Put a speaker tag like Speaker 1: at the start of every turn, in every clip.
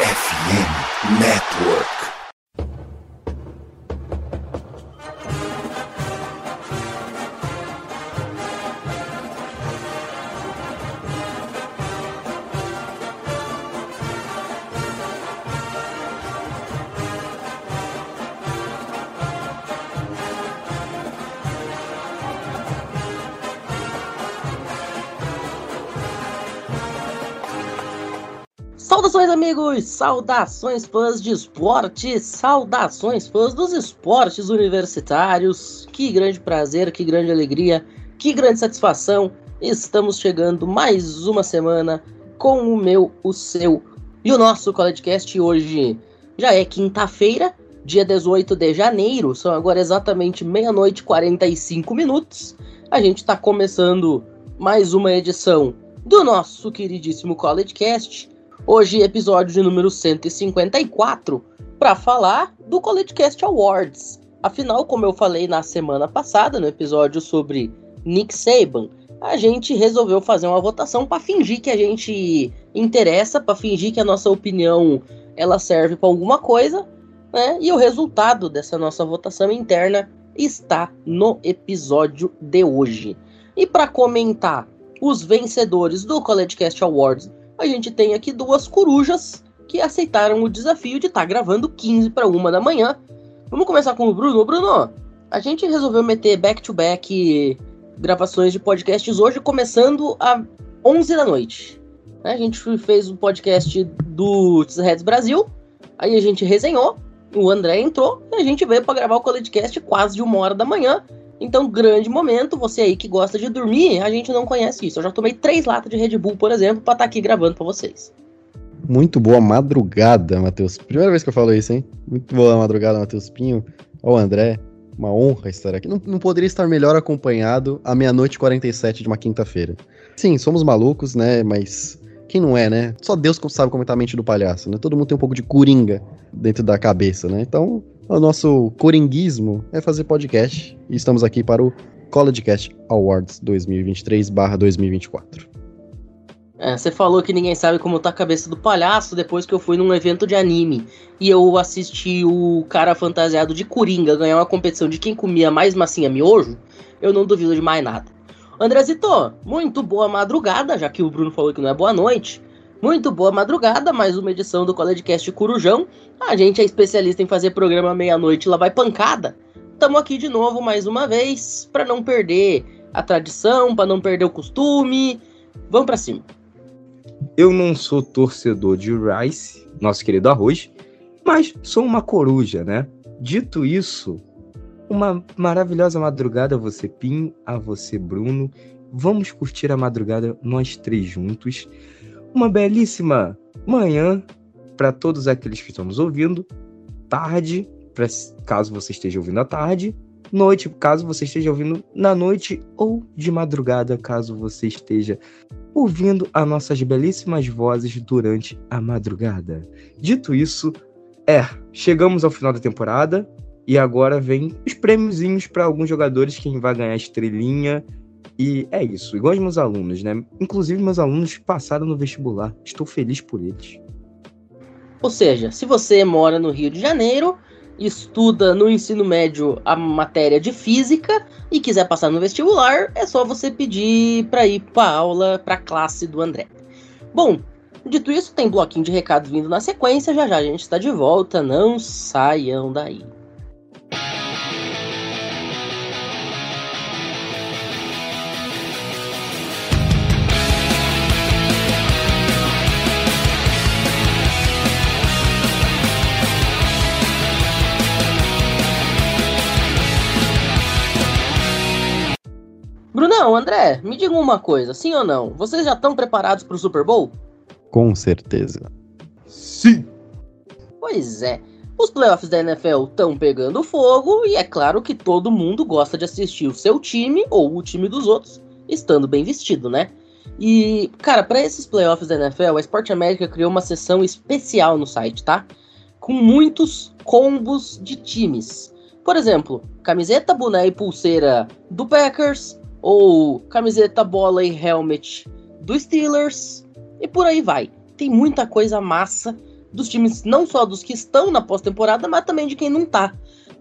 Speaker 1: FM Network.
Speaker 2: Amigos! Saudações, fãs de esporte! Saudações, fãs dos esportes universitários! Que grande prazer, que grande alegria, que grande satisfação! Estamos chegando mais uma semana com o meu, o seu e o nosso CollegeCast. Hoje já é quinta-feira, dia 18 de janeiro, são agora exatamente meia-noite e 45 minutos. A gente está começando mais uma edição do nosso queridíssimo CollegeCast. Hoje, episódio de número 154, para falar do CollegeCast Awards. Afinal, como eu falei na semana passada, no episódio sobre Nick Saban, a gente resolveu fazer uma votação para fingir que a gente interessa, para fingir que a nossa opinião ela serve para alguma coisa, né? E o resultado dessa nossa votação interna está no episódio de hoje. E para comentar os vencedores do CollegeCast Awards a gente tem aqui duas corujas que aceitaram o desafio de estar tá gravando 15 para uma da manhã. Vamos começar com o Bruno. Bruno, a gente resolveu meter back-to-back -back gravações de podcasts hoje, começando às 11 da noite. A gente fez o um podcast do Heads Brasil, aí a gente resenhou, o André entrou e a gente veio para gravar o CollegeCast quase de uma hora da manhã. Então, grande momento, você aí que gosta de dormir, a gente não conhece isso. Eu já tomei três latas de Red Bull, por exemplo, para estar tá aqui gravando para vocês.
Speaker 3: Muito boa madrugada, Matheus. Primeira vez que eu falo isso, hein? Muito boa madrugada, Matheus Pinho. Ó, André, uma honra estar aqui. Não, não poderia estar melhor acompanhado à meia-noite e 47 de uma quinta-feira. Sim, somos malucos, né? Mas quem não é, né? Só Deus sabe como tá a mente do palhaço, né? Todo mundo tem um pouco de coringa dentro da cabeça, né? Então, o nosso coringuismo é fazer podcast e estamos aqui para o CollegeCast Awards 2023/2024.
Speaker 2: É, você falou que ninguém sabe como tá a cabeça do palhaço depois que eu fui num evento de anime e eu assisti o cara fantasiado de Coringa ganhar uma competição de quem comia mais massinha miojo. Eu não duvido de mais nada. Andrezito, muito boa madrugada, já que o Bruno falou que não é boa noite. Muito boa madrugada, mais uma edição do CollegeCast Curujão. A gente é especialista em fazer programa meia-noite, lá vai pancada. Tamo aqui de novo mais uma vez, para não perder a tradição, para não perder o costume. Vamos para cima.
Speaker 4: Eu não sou torcedor de Rice, nosso querido arroz, mas sou uma coruja, né? Dito isso, uma maravilhosa madrugada a você, Pinho, a você, Bruno. Vamos curtir a madrugada nós três juntos uma belíssima manhã para todos aqueles que estão nos ouvindo, tarde, pra, caso você esteja ouvindo à tarde, noite, caso você esteja ouvindo na noite, ou de madrugada, caso você esteja ouvindo as nossas belíssimas vozes durante a madrugada. Dito isso, é, chegamos ao final da temporada e agora vem os prêmiozinhos para alguns jogadores, quem vai ganhar estrelinha, e é isso, igual os meus alunos, né? Inclusive, meus alunos passaram no vestibular. Estou feliz por eles.
Speaker 2: Ou seja, se você mora no Rio de Janeiro, estuda no ensino médio a matéria de física e quiser passar no vestibular, é só você pedir para ir para aula, para classe do André. Bom, dito isso, tem bloquinho de recado vindo na sequência, já já a gente está de volta, não saiam daí. Brunão, André, me diga uma coisa, sim ou não? Vocês já estão preparados para o Super Bowl?
Speaker 3: Com certeza.
Speaker 4: Sim.
Speaker 2: Pois é. Os playoffs da NFL estão pegando fogo e é claro que todo mundo gosta de assistir o seu time ou o time dos outros estando bem vestido, né? E, cara, para esses playoffs da NFL, a Sport América criou uma sessão especial no site, tá? Com muitos combos de times. Por exemplo, camiseta, boné e pulseira do Packers, ou camiseta, bola e helmet do Steelers, e por aí vai. Tem muita coisa massa dos times, não só dos que estão na pós-temporada, mas também de quem não tá.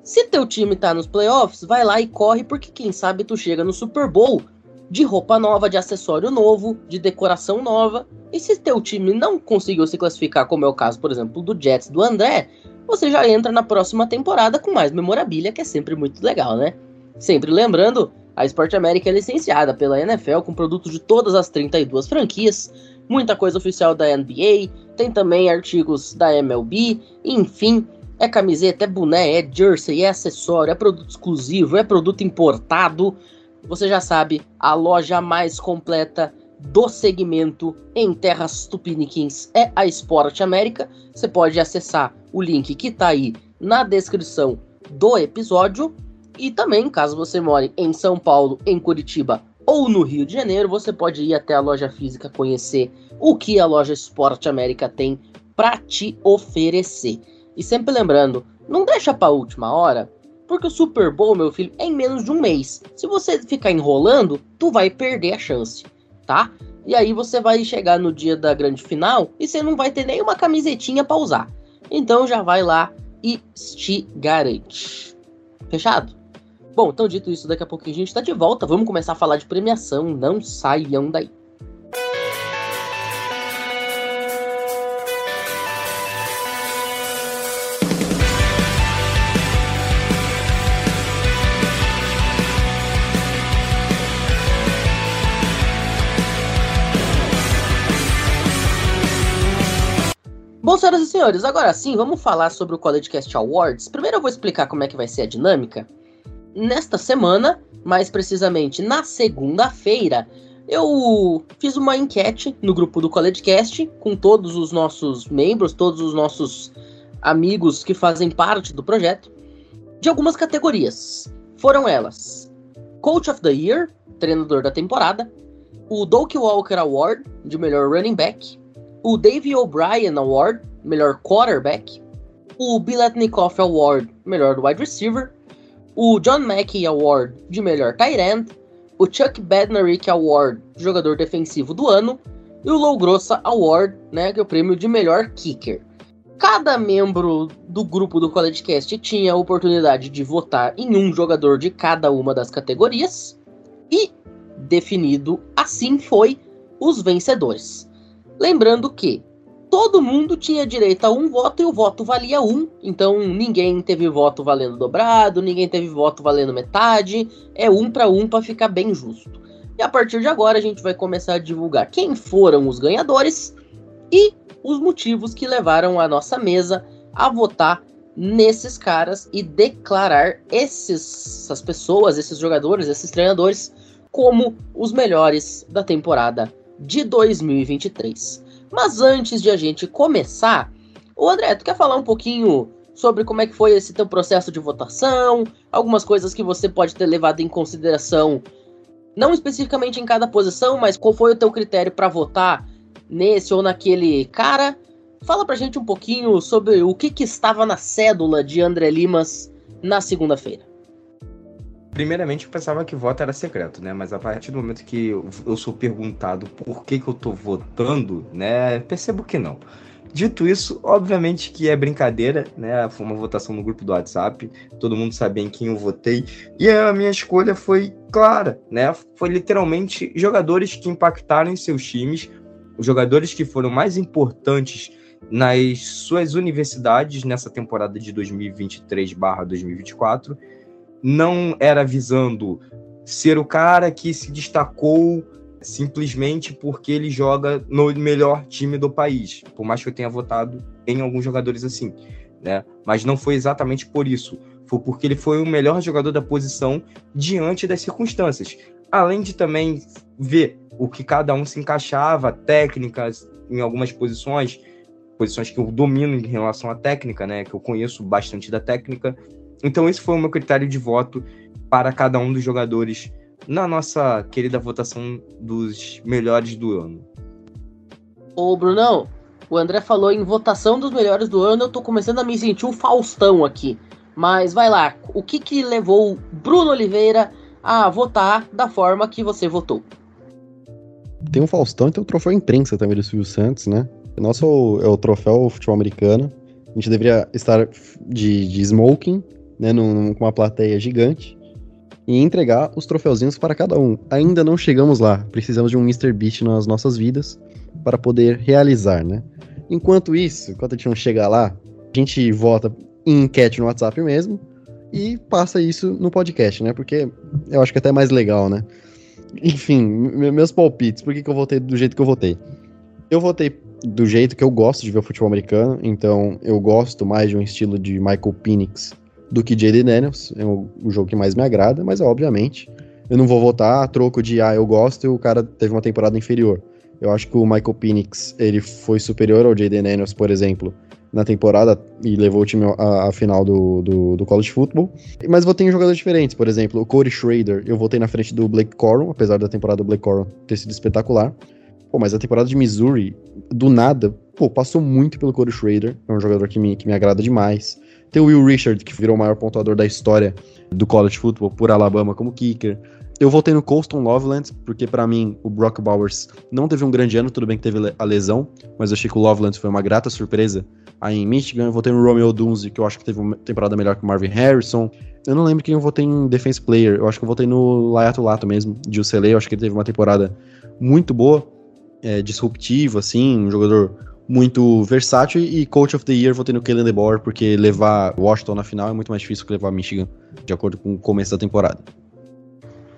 Speaker 2: Se teu time tá nos playoffs, vai lá e corre, porque quem sabe tu chega no Super Bowl de roupa nova, de acessório novo, de decoração nova. E se teu time não conseguiu se classificar, como é o caso, por exemplo, do Jets do André, você já entra na próxima temporada com mais memorabilia, que é sempre muito legal, né? Sempre lembrando, a Sport América é licenciada pela NFL com produtos de todas as 32 franquias, muita coisa oficial da NBA, tem também artigos da MLB, enfim, é camiseta, é boné, é jersey, é acessório, é produto exclusivo, é produto importado. Você já sabe, a loja mais completa do segmento em terras tupiniquins é a Sport América. Você pode acessar o link que está aí na descrição do episódio. E também, caso você more em São Paulo, em Curitiba ou no Rio de Janeiro, você pode ir até a loja física conhecer o que a loja Sport América tem para te oferecer. E sempre lembrando, não deixa para última hora, porque o Super Bowl, meu filho, é em menos de um mês. Se você ficar enrolando, tu vai perder a chance, tá? E aí você vai chegar no dia da grande final e você não vai ter nenhuma camisetinha para usar. Então já vai lá e te garante. Fechado? Bom, então dito isso, daqui a pouquinho a gente tá de volta. Vamos começar a falar de premiação. Não saiam daí. Bom, senhoras e senhores, agora sim, vamos falar sobre o College Cast Awards. Primeiro eu vou explicar como é que vai ser a dinâmica. Nesta semana, mais precisamente na segunda-feira, eu fiz uma enquete no grupo do College Cast com todos os nossos membros, todos os nossos amigos que fazem parte do projeto, de algumas categorias. Foram elas: Coach of the Year, treinador da temporada, o Doak Walker Award de melhor running back, o Dave O'Brien Award, melhor quarterback, o Biletnikoff Award, melhor wide receiver, o John Mackey Award de melhor tight o Chuck Bednarik Award, jogador defensivo do ano, e o Low Grossa Award, né, que é o prêmio de melhor kicker. Cada membro do grupo do College Cast tinha a oportunidade de votar em um jogador de cada uma das categorias e definido assim foi os vencedores. Lembrando que todo mundo tinha direito a um voto e o voto valia um. Então ninguém teve voto valendo dobrado, ninguém teve voto valendo metade. É um para um para ficar bem justo. E a partir de agora a gente vai começar a divulgar quem foram os ganhadores e os motivos que levaram a nossa mesa a votar nesses caras e declarar esses, essas pessoas, esses jogadores, esses treinadores como os melhores da temporada de 2023. Mas antes de a gente começar, o André, tu quer falar um pouquinho sobre como é que foi esse teu processo de votação, algumas coisas que você pode ter levado em consideração, não especificamente em cada posição, mas qual foi o teu critério para votar nesse ou naquele cara? Fala pra gente um pouquinho sobre o que, que estava na cédula de André Limas na segunda-feira.
Speaker 4: Primeiramente, eu pensava que voto era secreto, né? Mas a partir do momento que eu, sou perguntado por que, que eu tô votando, né? Percebo que não. Dito isso, obviamente que é brincadeira, né? Foi uma votação no grupo do WhatsApp, todo mundo sabia em quem eu votei, e a minha escolha foi clara, né? Foi literalmente jogadores que impactaram em seus times, os jogadores que foram mais importantes nas suas universidades nessa temporada de 2023/2024 não era visando ser o cara que se destacou simplesmente porque ele joga no melhor time do país, por mais que eu tenha votado em alguns jogadores assim, né? Mas não foi exatamente por isso, foi porque ele foi o melhor jogador da posição diante das circunstâncias. Além de também ver o que cada um se encaixava, técnicas em algumas posições, posições que eu domino em relação à técnica, né? Que eu conheço bastante da técnica, então, esse foi o meu critério de voto para cada um dos jogadores na nossa querida votação dos melhores do ano.
Speaker 2: Ô, Brunão, o André falou em votação dos melhores do ano, eu tô começando a me sentir um Faustão aqui. Mas vai lá, o que que levou Bruno Oliveira a votar da forma que você votou?
Speaker 3: Tem um Faustão e tem o troféu imprensa também do Silvio Santos, né? Nosso é o troféu futebol americano. A gente deveria estar de, de smoking, né, num, com uma plateia gigante, e entregar os troféuzinhos para cada um. Ainda não chegamos lá. Precisamos de um Mr. Beast nas nossas vidas para poder realizar, né? Enquanto isso, enquanto a gente não chegar lá, a gente vota em enquete no WhatsApp mesmo e passa isso no podcast, né? Porque eu acho que é até mais legal, né? Enfim, meus palpites, por que, que eu votei do jeito que eu votei? Eu votei do jeito que eu gosto de ver o futebol americano, então eu gosto mais de um estilo de Michael Penix do que J.D. Daniels, é o, o, jogo que mais me agrada, mas obviamente eu não vou votar a troco de ah, eu gosto e o cara teve uma temporada inferior. Eu acho que o Michael Penix, ele foi superior ao J.D. Daniels, por exemplo, na temporada e levou o time à, final do, do, do, college football. Mas votei em jogadores diferentes, por exemplo, o Corey Schrader, eu votei na frente do Blake Corum, apesar da temporada do Blake Corum ter sido espetacular. Pô, mas a temporada de Missouri, do nada, pô, passou muito pelo Corey Schrader, é um jogador que me, que me agrada demais. Tem o Will Richard, que virou o maior pontuador da história do college football por Alabama como kicker. Eu voltei no Colston Loveland, porque para mim o Brock Bowers não teve um grande ano, tudo bem que teve a lesão, mas eu achei que o Loveland foi uma grata surpresa aí em Michigan. Eu votei no Romeo Dunze, que eu acho que teve uma temporada melhor que o Marvin Harrison. Eu não lembro quem eu votei em Defense Player, eu acho que eu votei no Layato Lato mesmo, de UCLA, eu acho que ele teve uma temporada muito boa, é, disruptiva, assim, um jogador muito versátil e Coach of the Year votei no Kellen DeBoer, porque levar Washington na final é muito mais difícil que levar Michigan, de acordo com o começo da temporada.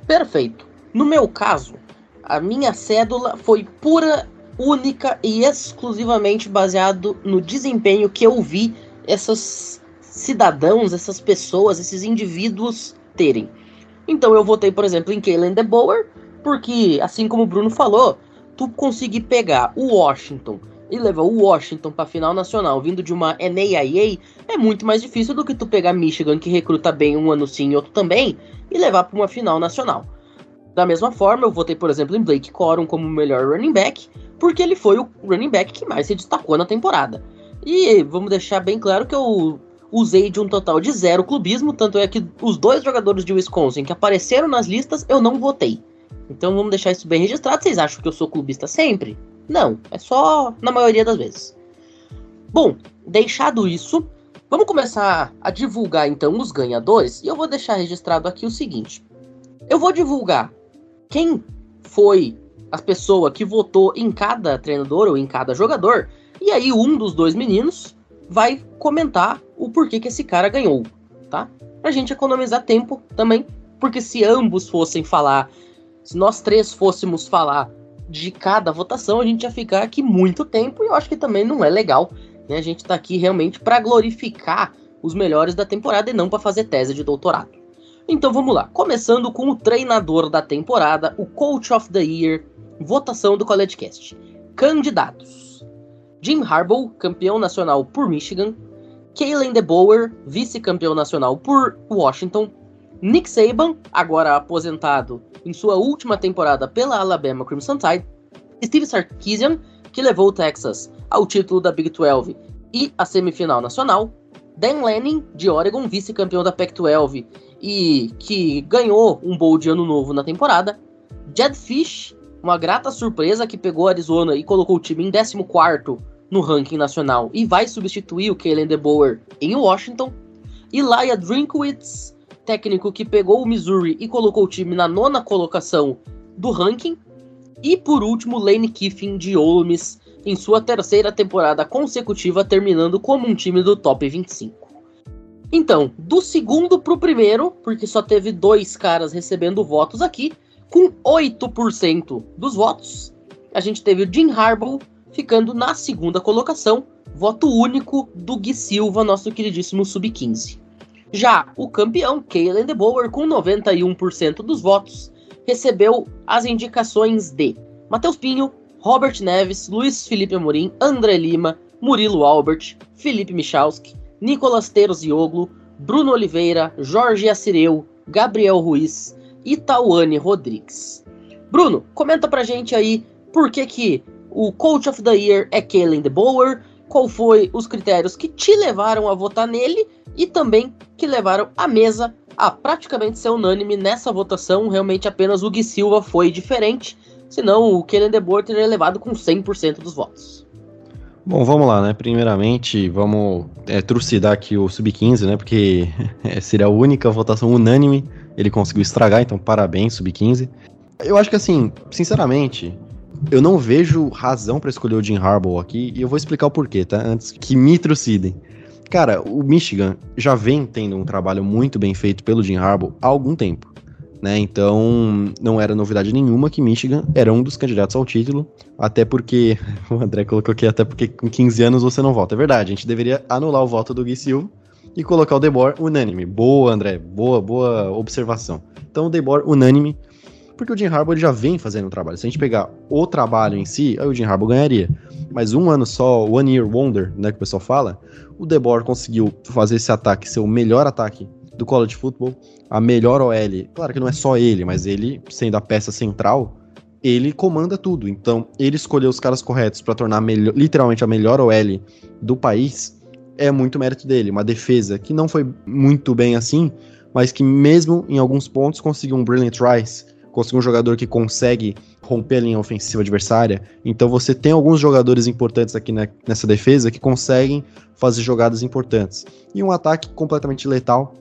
Speaker 2: Perfeito. No meu caso, a minha cédula foi pura, única e exclusivamente baseado no desempenho que eu vi esses cidadãos, essas pessoas, esses indivíduos terem. Então eu votei, por exemplo, em Kalen DeBoer, porque, assim como o Bruno falou, tu conseguir pegar o Washington e levar o Washington para final nacional vindo de uma NAIA é muito mais difícil do que tu pegar Michigan que recruta bem um ano sim e outro também e levar para uma final nacional. Da mesma forma, eu votei, por exemplo, em Blake Corum como o melhor running back, porque ele foi o running back que mais se destacou na temporada. E vamos deixar bem claro que eu usei de um total de zero clubismo, tanto é que os dois jogadores de Wisconsin que apareceram nas listas eu não votei. Então vamos deixar isso bem registrado. Vocês acham que eu sou clubista sempre? Não, é só na maioria das vezes. Bom, deixado isso, vamos começar a divulgar então os ganhadores e eu vou deixar registrado aqui o seguinte. Eu vou divulgar quem foi a pessoa que votou em cada treinador ou em cada jogador, e aí um dos dois meninos vai comentar o porquê que esse cara ganhou, tá? Pra gente economizar tempo também, porque se ambos fossem falar, se nós três fôssemos falar de cada votação, a gente ia ficar aqui muito tempo e eu acho que também não é legal. Né? A gente tá aqui realmente para glorificar os melhores da temporada e não para fazer tese de doutorado. Então vamos lá, começando com o treinador da temporada, o Coach of the Year, votação do CollegeCast. Candidatos: Jim Harbaugh, campeão nacional por Michigan, Kalen DeBoer, vice-campeão nacional por Washington, Nick Saban, agora aposentado em sua última temporada pela Alabama Crimson Tide, Steve Sarkisian, que levou o Texas ao título da Big 12 e a semifinal nacional, Dan Lanning, de Oregon, vice-campeão da Pac-12 e que ganhou um bowl de ano novo na temporada, Jed Fish, uma grata surpresa que pegou Arizona e colocou o time em 14 no ranking nacional e vai substituir o Kalen DeBoer em Washington, Elijah Drinkwitz, técnico que pegou o Missouri e colocou o time na nona colocação do ranking. E por último, Lane Kiffin de Ole Miss em sua terceira temporada consecutiva, terminando como um time do top 25. Então, do segundo para o primeiro, porque só teve dois caras recebendo votos aqui, com 8% dos votos, a gente teve o Jim Harbaugh ficando na segunda colocação, voto único do Gui Silva, nosso queridíssimo sub-15. Já o campeão, Kalen DeBoer, com 91% dos votos, recebeu as indicações de Matheus Pinho, Robert Neves, Luiz Felipe Amorim, André Lima, Murilo Albert, Felipe Michalski, Nicolas Terzioglu, Bruno Oliveira, Jorge Assireu, Gabriel Ruiz e Tauane Rodrigues. Bruno, comenta pra gente aí por que, que o Coach of the Year é Kalen DeBoer, qual foi os critérios que te levaram a votar nele e também que levaram a mesa a praticamente ser unânime nessa votação. Realmente apenas o Gui Silva foi diferente, senão o Kellen DeBoer teria levado com 100% dos votos.
Speaker 3: Bom, vamos lá, né? Primeiramente, vamos é, trucidar aqui o Sub-15, né? Porque seria a única votação unânime. Ele conseguiu estragar, então parabéns, Sub-15. Eu acho que assim, sinceramente, eu não vejo razão para escolher o Jim Harbaugh aqui e eu vou explicar o porquê, tá? Antes que me trucidem. Cara, o Michigan já vem tendo um trabalho muito bem feito pelo Jim Harbaugh há algum tempo. Né? Então, não era novidade nenhuma que Michigan era um dos candidatos ao título, até porque, o André colocou aqui, até porque com 15 anos você não vota. É verdade, a gente deveria anular o voto do Gui Silva e colocar o Debor unânime. Boa, André, boa, boa observação. Então, o Debor unânime, porque o Jim Harbaugh ele já vem fazendo o trabalho. Se a gente pegar o trabalho em si, aí o Jim Harbaugh ganharia. Mas um ano só, one year wonder, né, que o pessoal fala, o Debor conseguiu fazer esse ataque ser o melhor ataque do college football, a melhor OL. Claro que não é só ele, mas ele, sendo a peça central, ele comanda tudo. Então, ele escolher os caras corretos para tornar melhor, literalmente a melhor OL do país é muito mérito dele. Uma defesa que não foi muito bem assim, mas que mesmo em alguns pontos conseguiu um brilliant rise, conseguiu um jogador que consegue romper a linha ofensiva adversária. Então você tem alguns jogadores importantes aqui nessa defesa que conseguem fazer jogadas importantes. E um ataque completamente letal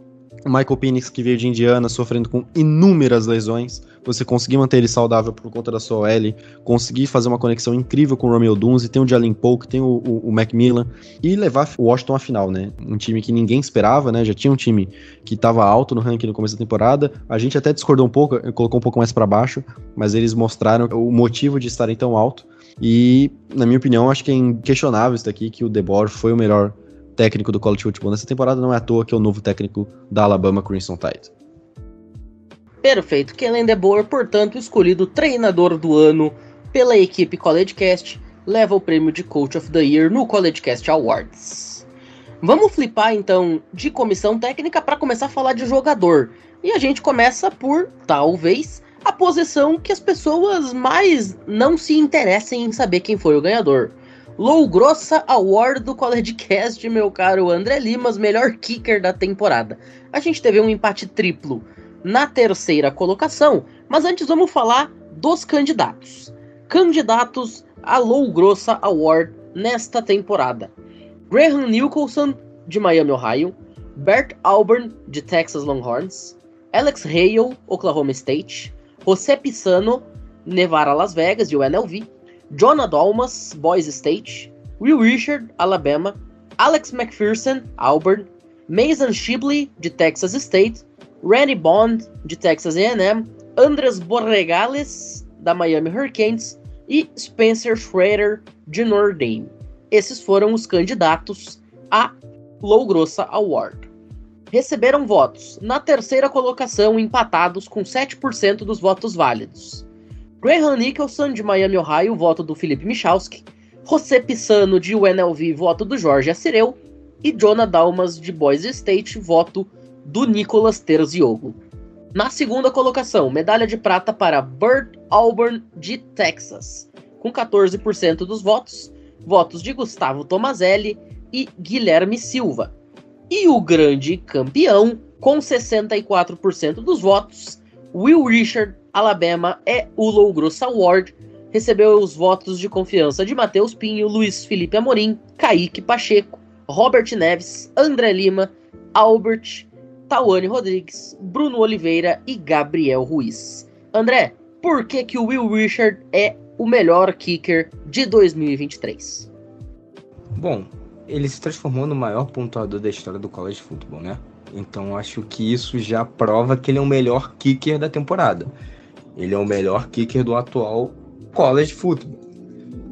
Speaker 3: Michael Penix, que veio de Indiana, sofrendo com inúmeras lesões. Você conseguir manter ele saudável por conta da sua OL, conseguir fazer uma conexão incrível com o Romeo Dunze, tem o Jalen Polk, tem o, o, o Macmillan, e levar o Washington à final, né? Um time que ninguém esperava, né? Já tinha um time que estava alto no ranking no começo da temporada. A gente até discordou um pouco, colocou um pouco mais para baixo, mas eles mostraram o motivo de estarem tão alto. E, na minha opinião, acho que é inquestionável isso daqui, que o DeBoer foi o melhor técnico do college football nessa temporada, não é à toa que é o novo técnico da Alabama Crimson Tide.
Speaker 2: Perfeito. Kellen DeBoer, portanto, escolhido treinador do ano pela equipe CollegeCast, leva o prêmio de Coach of the Year no CollegeCast Awards. Vamos flipar então de comissão técnica para começar a falar de jogador. E a gente começa por, talvez, a posição que as pessoas mais não se interessem em saber quem foi o ganhador. Low Grossa Award do College Cast, meu caro André Limas, melhor kicker da temporada. A gente teve um empate triplo na terceira colocação, mas antes vamos falar dos candidatos. Candidatos a Low Grossa Award nesta temporada. Graham Nicholson, de Miami, Ohio. Bert Auburn, de Texas Longhorns. Alex Hale, Oklahoma State. José Pisano, Nevada, Las Vegas, de UNLV. Jonah Dalmas, Boise State, Will Richard, Alabama, Alex McPherson, Auburn, Mason Shibley, de Texas State, Randy Bond, de Texas A&M, Andres Borregales, da Miami Hurricanes e Spencer Schrader, de Notre Dame. Esses foram os candidatos a Low Grossa Award. Receberam votos na terceira colocação, empatados com 7% dos votos válidos. Graham Nicholson, de Miami, Ohio, voto do Felipe Michalski. José Pisano, de UNLV, voto do Jorge Assireu. E Jonah Dalmas, de Boise State, voto do Nicolas Terziogo. Na segunda colocação, medalha de prata para Burt Auburn, de Texas, com 14% dos votos. Votos de Gustavo Tomazelli e Guilherme Silva. E o grande campeão, com 64% dos votos, Will Richard Alabama é o Low Gross Award. Recebeu os votos de confiança de Matheus Pinho, Luiz Felipe Amorim, Kaique Pacheco, Robert Neves, André Lima, Albert, Tawane Rodrigues, Bruno Oliveira e Gabriel Ruiz. André, por que, que o Will Richard é o melhor kicker de 2023?
Speaker 4: Bom, ele se transformou no maior pontuador da história do college football, né? Então acho que isso já prova que ele é o melhor kicker da temporada. Ele é o melhor kicker do atual college football.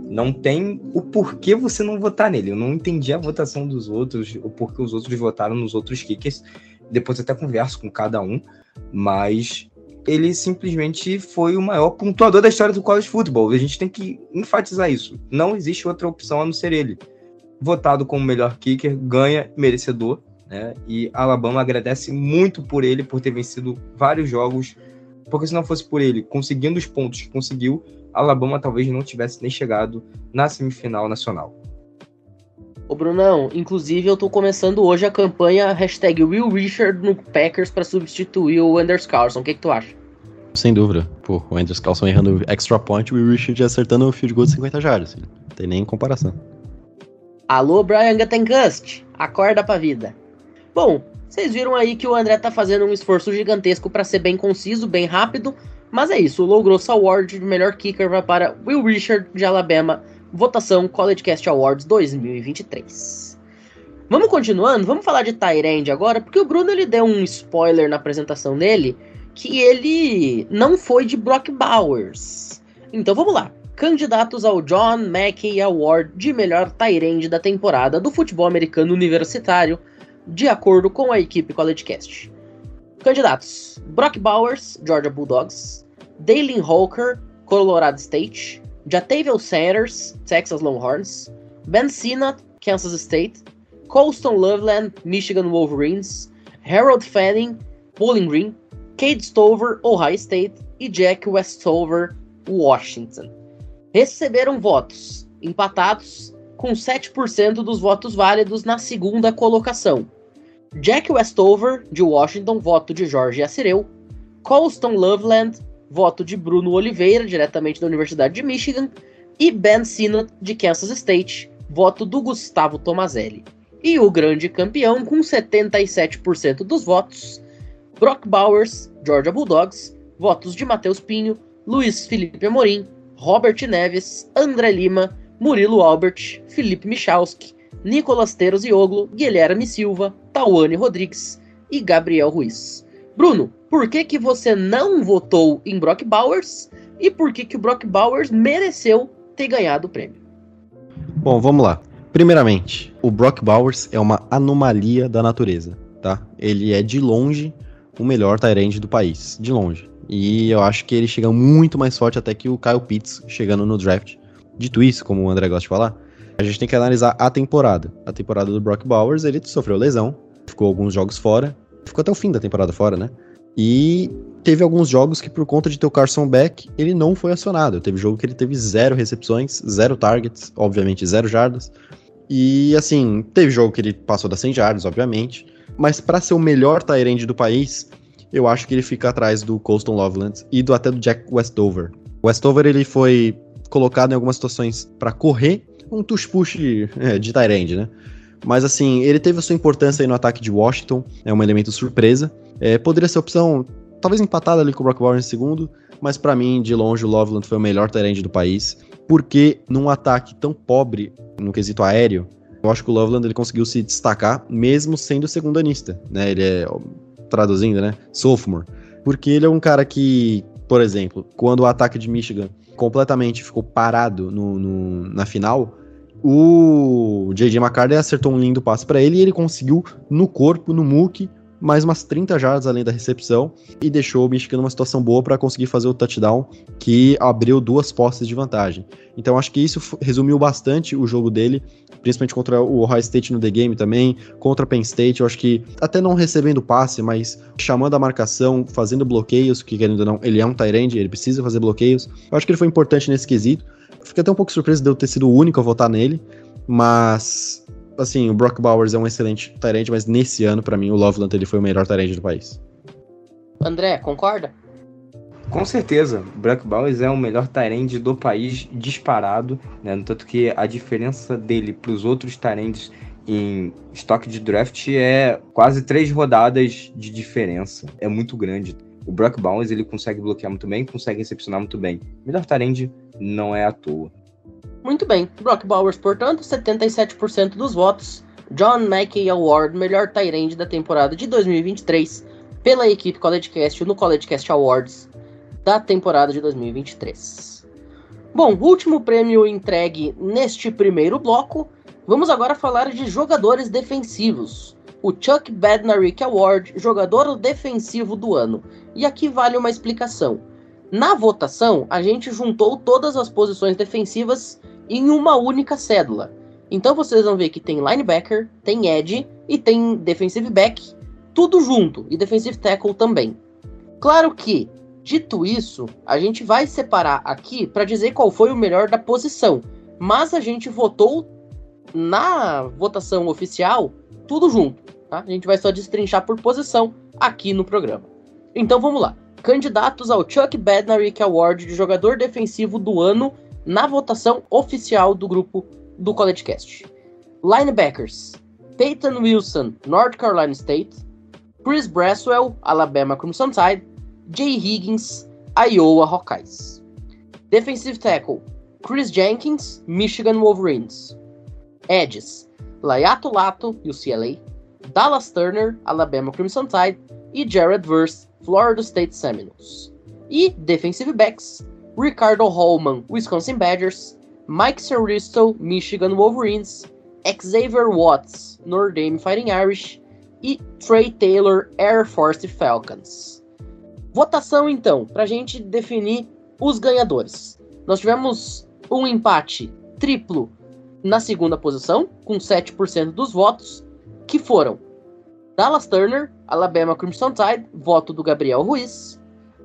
Speaker 4: Não tem o porquê você não votar nele. Eu não entendi a votação dos outros, o porquê os outros votaram nos outros kickers. Depois até converso com cada um, mas ele simplesmente foi o maior pontuador da história do college football. A gente tem que enfatizar isso. Não existe outra opção a não ser ele. Votado como melhor kicker, ganha merecedor, né? E Alabama agradece muito por ele por ter vencido vários jogos porque se não fosse por ele conseguindo os pontos que conseguiu, Alabama talvez não tivesse nem chegado na semifinal nacional.
Speaker 2: Ô Brunão, inclusive eu tô começando hoje a campanha hashtag Will Richard no Packers para substituir o Anders Carlson. O que, que tu acha?
Speaker 3: Sem dúvida. Pô, o Anders Carlson errando extra point, o Will Richard acertando o field goal de 50 jardas. Não tem nem comparação.
Speaker 2: Alô, Brian Gattenkust, acorda pra vida. Bom, vocês viram aí que o André tá fazendo um esforço gigantesco para ser bem conciso, bem rápido, mas é isso, o Low Gross Award de melhor kicker vai para Will Richard de Alabama, votação College Cast Awards 2023. Vamos continuando, vamos falar de Tyrande agora, porque o Bruno ele deu um spoiler na apresentação dele que ele não foi de Brock Bowers. Então vamos lá. Candidatos ao John Mackey Award de melhor Tyrande da temporada do futebol americano universitário, de acordo com a equipe CollegeCast. Candidatos: Brock Bowers, Georgia Bulldogs, Dalen Holker, Colorado State, Jataviel Sanders, Texas Longhorns, Ben Sinnott, Kansas State, Colston Loveland, Michigan Wolverines, Harold Fanning, Bowling Green, Cade Stover, Ohio State e Jack Westover, Washington. Receberam votos empatados com 7% dos votos válidos na segunda colocação. Jack Westover, de Washington, voto de Jorge Assireu. Colston Loveland, voto de Bruno Oliveira, diretamente da Universidade de Michigan. E Ben Sinnott, de Kansas State, voto do Gustavo Tomazelli. E o grande campeão, com 77% dos votos, Brock Bowers, Georgia Bulldogs, votos de Matheus Pinho, Luiz Felipe Amorim, Robert Neves, André Lima, Murilo Albert, Felipe Michalski, Nicolas Teros Ioglo, Guilherme Silva, Tawane Rodrigues e Gabriel Ruiz. Bruno, por que, que você não votou em Brock Bowers e por que, que o Brock Bowers mereceu ter ganhado o prêmio?
Speaker 3: Bom, vamos lá. Primeiramente, o Brock Bowers é uma anomalia da natureza, tá? Ele é de longe o melhor Tyrande do país, de longe. E eu acho que ele chega muito mais forte até que o Kyle Pitts chegando no draft. Dito isso, como o André gosta de falar, a gente tem que analisar a temporada. A temporada do Brock Bowers, ele sofreu lesão, ficou alguns jogos fora, ficou até o fim da temporada fora, né? E teve alguns jogos que, por conta de ter o Carson Beck, ele não foi acionado. Teve jogo que ele teve zero recepções, zero targets, obviamente zero jardas. E assim, teve jogo que ele passou das 100 jardas, obviamente. Mas para ser o melhor Tyrande do país, eu acho que ele fica atrás do Colston Loveland e do até do Jack Westover. Westover ele foi colocado em algumas situações para correr, um tush-push é, de Tyrande, né? Mas assim, ele teve a sua importância aí no ataque de Washington, é um elemento surpresa. É, poderia ser opção, talvez empatada ali com o Brock Bowers em segundo, mas para mim, de longe, o Loveland foi o melhor Tyrande do país, porque num ataque tão pobre no quesito aéreo, eu acho que o Loveland ele conseguiu se destacar mesmo sendo secundanista, né? Ele é traduzindo, né? Sophomore. Porque ele é um cara que, por exemplo, quando o ataque de Michigan completamente ficou parado no, no na final, o J.J. McCarthy acertou um lindo passe para ele e ele conseguiu no corpo, no muque, mais umas 30 jardas além da recepção e deixou o Michigan numa situação boa para conseguir fazer o touchdown que abriu duas postes de vantagem. Então acho que isso resumiu bastante o jogo dele, principalmente contra o Ohio State no The Game também, contra Penn State. Eu acho que até não recebendo passe, mas chamando a marcação, fazendo bloqueios, que querendo ou não, ele é um Tyrande, ele precisa fazer bloqueios. Eu acho que ele foi importante nesse quesito. Fiquei até um pouco surpreso de eu ter sido o único a votar nele, mas assim, o Brock Bowers é um excelente Tyrande, mas nesse ano, para mim, o Loveland ele foi o melhor Tyrande do país.
Speaker 2: André, concorda?
Speaker 4: Com certeza, o Brock Bowers é o melhor Tyrande do país disparado, né? Tanto que a diferença dele para os outros Tyrands em estoque de draft é quase três rodadas de diferença. É muito grande. O Brock Bowers ele consegue bloquear muito bem, consegue recepcionar muito bem. Melhor Tyrande não é à toa.
Speaker 2: Muito bem, Brock Bowers, portanto, 77% dos votos. John Mackey Award, melhor Tyrande da temporada de 2023, pela equipe CollegeCast no CollegeCast Awards da temporada de 2023. Bom, último prêmio entregue neste primeiro bloco. Vamos agora falar de jogadores defensivos. O Chuck Bednarik Award, jogador defensivo do ano. E aqui vale uma explicação. Na votação, a gente juntou todas as posições defensivas em uma única cédula. Então vocês vão ver que tem linebacker, tem edge e tem defensive back, tudo junto, e defensive tackle também. Claro que, dito isso, a gente vai separar aqui para dizer qual foi o melhor da posição, mas a gente votou na votação oficial tudo junto, tá? A gente vai só destrinchar por posição aqui no programa. Então vamos lá. Candidatos ao Chuck Bednarik Award de jogador defensivo do ano na votação oficial do grupo do CollegeCast. Linebackers: Peyton Wilson, North Carolina State, Chris Braswell, Alabama Crimson Tide, Jay Higgins, Iowa Hawkeyes. Defensive tackle: Chris Jenkins, Michigan Wolverines. Edges: Layato Lato, UCLA, Dallas Turner, Alabama Crimson Tide e Jared Verse, Florida State Seminoles. E defensive backs: Ricardo Holman, Wisconsin Badgers, Mike Saristo, Michigan Wolverines, Xavier Watts, Notre Dame Fighting Irish e Trey Taylor, Air Force Falcons. Votação então, para a gente definir os ganhadores. Nós tivemos um empate triplo na segunda posição, com 7% dos votos, que foram Dallas Turner, Alabama Crimson Tide, voto do Gabriel Ruiz,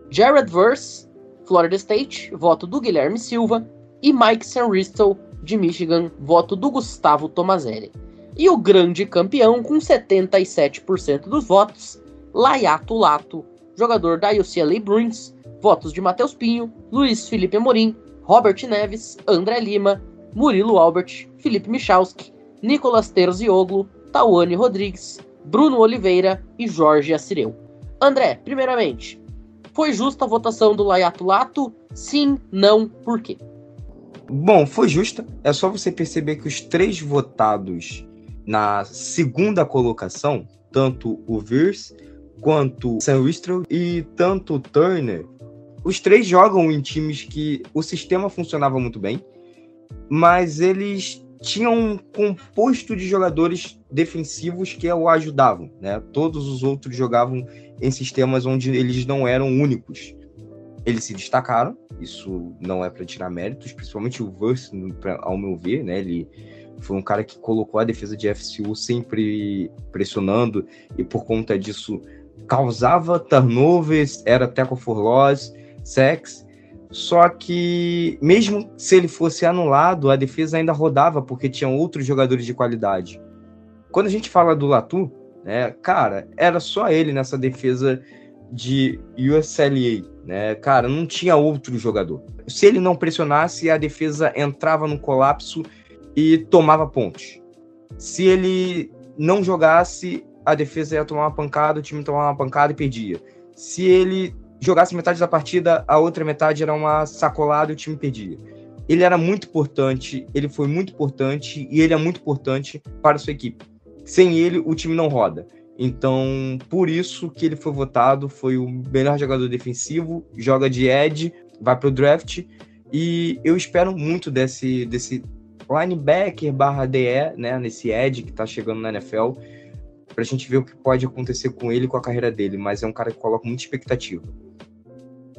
Speaker 2: Jared Verse, Florida State, voto do Guilherme Silva, e Mike Sanristel, de Michigan, voto do Gustavo Tomazelli. E o grande campeão, com 77% dos votos, Layato Lato, jogador da UCLA Bruins, votos de Matheus Pinho, Luiz Felipe Amorim, Robert Neves, André Lima, Murilo Albert, Felipe Michalski, Nicolas Terzioglu, Tawane Rodrigues, Bruno Oliveira e Jorge Assireu. André, primeiramente, foi justa a votação do Layato Lato? Sim, não, por quê?
Speaker 4: Bom, foi justa. É só você perceber que os três votados na segunda colocação, tanto o Verse quanto o Sam Wistrel e tanto o Turner, os três jogam em times que o sistema funcionava muito bem, mas eles tinham um composto de jogadores defensivos que o ajudavam, né? Todos os outros jogavam em sistemas onde eles não eram únicos. Eles se destacaram, isso não é para tirar méritos, principalmente o Verse, ao meu ver, né? Ele foi um cara que colocou a defesa de FCU sempre pressionando e por conta disso causava turnovers, era tackle for loss, sacks. Só que mesmo se ele fosse anulado, a defesa ainda rodava porque tinham outros jogadores de qualidade. Quando a gente fala do Latu, né, cara, era só ele nessa defesa de USLA, né? Cara, não tinha outro jogador. Se ele não pressionasse, a defesa entrava no colapso e tomava pontos. Se ele não jogasse, a defesa ia tomar uma pancada, o time tomava uma pancada e perdia. Se ele jogasse metade da partida, a outra metade era uma sacolada e o time perdia. Ele era muito importante, ele foi muito importante e ele é muito importante para a sua equipe. Sem ele, o time não roda. Então, por isso que ele foi votado, foi o melhor jogador defensivo, joga de edge, vai para o draft e eu espero muito desse, desse linebacker barra DE, né, nesse edge que está chegando na NFL, para a gente ver o que pode acontecer com ele e com a carreira dele, mas é um cara que coloca muita expectativa.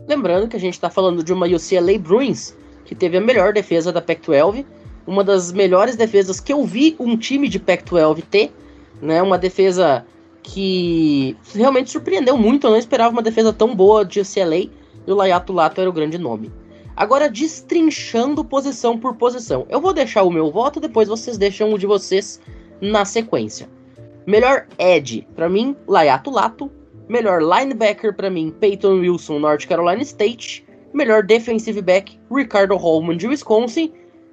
Speaker 2: Lembrando que a gente está falando de uma UCLA Bruins, que teve a melhor defesa da Pac-12, uma das melhores defesas que eu vi um time de Pac-12 ter, né? Uma defesa que realmente surpreendeu muito. Eu não esperava uma defesa tão boa de UCLA e o Layato Lato era o grande nome. Agora, destrinchando posição por posição. Eu vou deixar o meu voto, depois vocês deixam o de vocês na sequência. Melhor Edge, para mim, Layato Lato. Melhor linebacker para mim, Peyton Wilson, North Carolina State. Melhor defensive back, Ricardo Holman, de Wisconsin.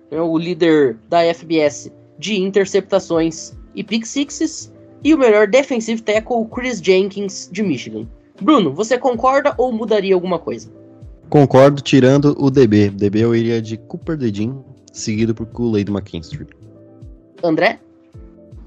Speaker 2: É o líder da FBS de interceptações e pick sixes. E o melhor defensive tackle, Chris Jenkins, de Michigan. Bruno, você concorda ou mudaria alguma coisa?
Speaker 3: Concordo, tirando o DB. DB eu iria de Cooper Dedin, seguido por Kool-Aid McKinstry.
Speaker 2: André?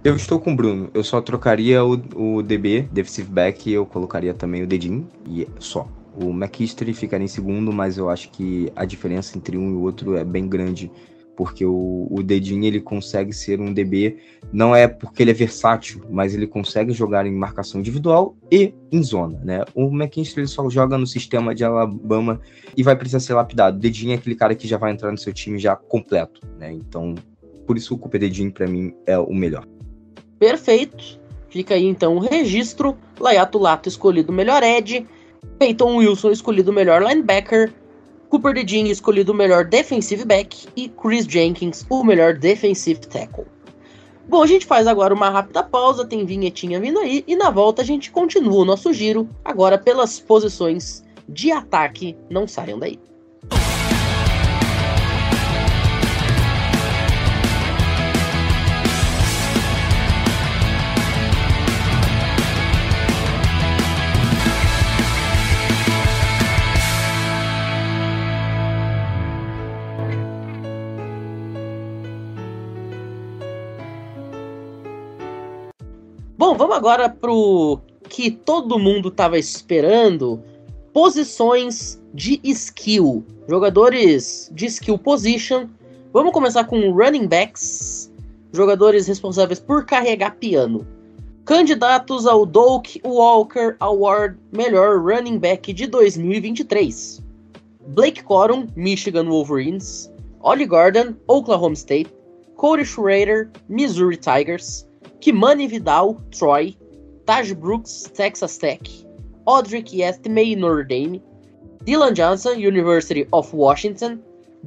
Speaker 4: Eu estou com o Bruno. Eu só trocaria o, o DB, defensive back, eu colocaria também o Dedin, e só. O McKinstry ficaria em segundo, mas eu acho que a diferença entre um e o outro é bem grande porque o, o Dedinho ele consegue ser um DB, não é porque ele é versátil, mas ele consegue jogar em marcação individual e em zona, né? O McKinstry ele só joga no sistema de Alabama e vai precisar ser lapidado. O Dedinho é aquele cara que já vai entrar no seu time já completo, né? Então, por isso o Cooper Dedinho para mim é o melhor.
Speaker 2: Perfeito. Fica aí então o registro. Layato Lato escolhido melhor Ed. Peyton Wilson escolhido melhor linebacker. Cooper DeJean escolhido o melhor defensive back e Chris Jenkins o melhor defensive tackle. Bom, a gente faz agora uma rápida pausa, tem vinhetinha vindo aí, e na volta a gente continua o nosso giro, agora pelas posições de ataque. Não saiam daí. Bom, vamos agora pro que todo mundo estava esperando: posições de skill. Jogadores de skill position. Vamos começar com running backs, jogadores responsáveis por carregar piano. Candidatos ao Doak Walker Award Melhor Running Back de 2023. Blake Corum, Michigan Wolverines. Ollie Gordon, Oklahoma State. Cody Schrader, Missouri Tigers. Kimani Vidal, Troy. Taj Brooks, Texas Tech. Audric Estimay, Notre Dame. Dylan Johnson, University of Washington.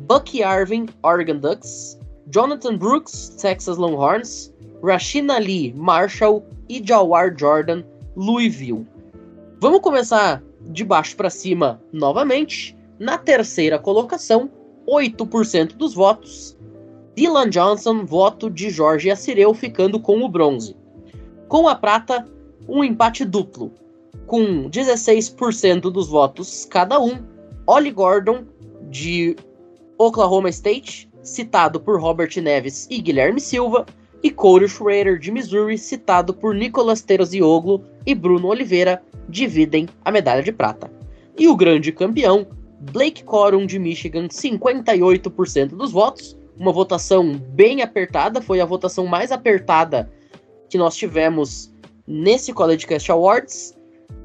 Speaker 2: Bucky Arvin, Oregon Ducks. Jonathan Brooks, Texas Longhorns. Rashina Lee, Marshall. E Jawar Jordan, Louisville. Vamos começar de baixo para cima novamente. Na terceira colocação, 8% dos votos. Dylan Johnson, voto de Jorge Assireu, ficando com o bronze. Com a prata, um empate duplo, com 16% dos votos cada um. Ollie Gordon, de Oklahoma State, citado por Robert Neves e Guilherme Silva, e Corey Schrader, de Missouri, citado por Nicolas Terzioglu e Bruno Oliveira, dividem a medalha de prata. E o grande campeão, Blake Corum, de Michigan, 58% dos votos, uma votação bem apertada, foi a votação mais apertada que nós tivemos nesse College Cast Awards.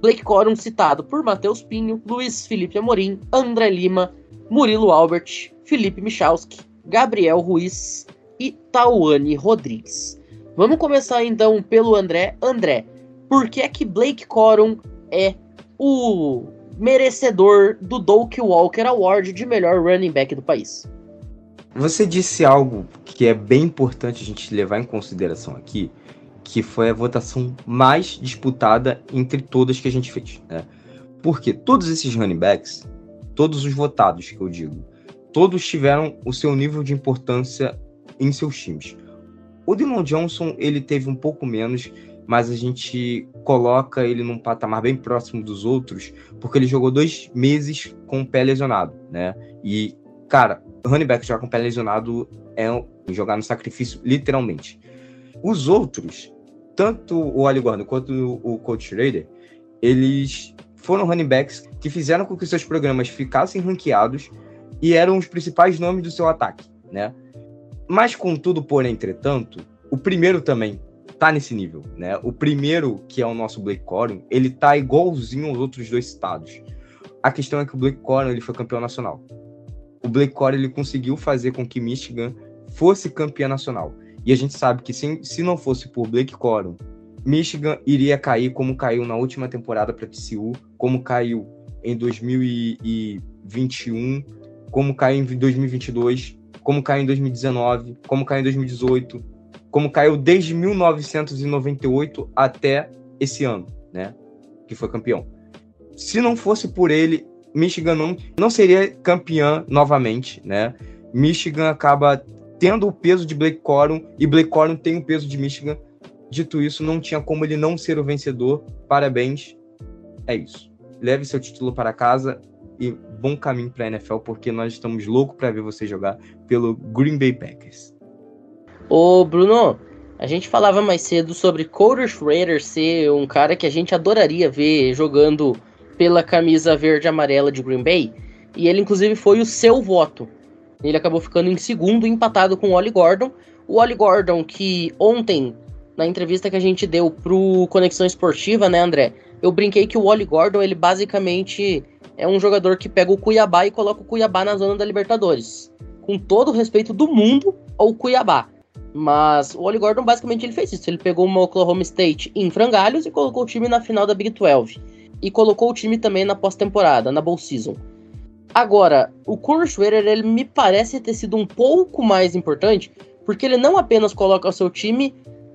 Speaker 2: Blake Corum citado por Matheus Pinho, Luiz Felipe Amorim, André Lima, Murilo Albert, Felipe Michalski, Gabriel Ruiz e Tawane Rodrigues. Vamos começar então pelo André. André, por que é que Blake Corum é o merecedor do Doak Walker Award de melhor running back do país?
Speaker 4: Você disse algo que é bem importante a gente levar em consideração aqui, que foi a votação mais disputada entre todas que a gente fez. Né? Porque todos esses running backs, todos os votados que eu digo, todos tiveram o seu nível de importância em seus times. O Dylan Johnson ele teve um pouco menos, mas a gente coloca ele num patamar bem próximo dos outros, porque ele jogou dois meses com o pé lesionado, né? E, cara, running back jogar com o pé lesionado é jogar no sacrifício, literalmente. Os outros, tanto o Ali Gordon quanto o Coach Schrader, eles foram running backs que fizeram com que seus programas ficassem ranqueados e eram os principais nomes do seu ataque, né? Mas contudo, porém, entretanto, o primeiro também tá nesse nível, né? O primeiro, que é o nosso Blake Corum, ele tá igualzinho aos outros dois estados. A questão é que o Blake Corum, ele foi campeão nacional o Blake Core ele conseguiu fazer com que Michigan fosse campeã nacional. E a gente sabe que se, se não fosse por Blake Corum, Michigan iria cair como caiu na última temporada para TCU, como caiu em 2021, como caiu em 2022, como caiu em 2019, como caiu em 2018, como caiu desde 1998 até esse ano, né? Que foi campeão. Se não fosse por ele, Michigan não, não seria campeã novamente, né? Michigan acaba tendo o peso de Blake Corum e Blake Corum tem o peso de Michigan. Dito isso, não tinha como ele não ser o vencedor. Parabéns. É isso. Leve seu título para casa e bom caminho para a NFL, porque nós estamos loucos para ver você jogar pelo Green Bay Packers.
Speaker 2: Ô, Bruno, a gente falava mais cedo sobre Cody Schrader ser um cara que a gente adoraria ver jogando pela camisa verde e amarela de Green Bay, e ele inclusive foi o seu voto. Ele acabou ficando em segundo, empatado com o Oli Gordon. O Oli Gordon, que ontem, na entrevista que a gente deu pro Conexão Esportiva, né, André? Eu brinquei que o Oli Gordon, ele basicamente é um jogador que pega o Cuiabá e coloca o Cuiabá na zona da Libertadores. Com todo o respeito do mundo ao Cuiabá. Mas o Oli Gordon basicamente ele fez isso. Ele pegou uma Oklahoma State em frangalhos e colocou o time na final da Big 12 e colocou o time também na pós-temporada, na Bowl Season. Agora, o Corey ele me parece ter sido um pouco mais importante, porque ele não apenas coloca o seu time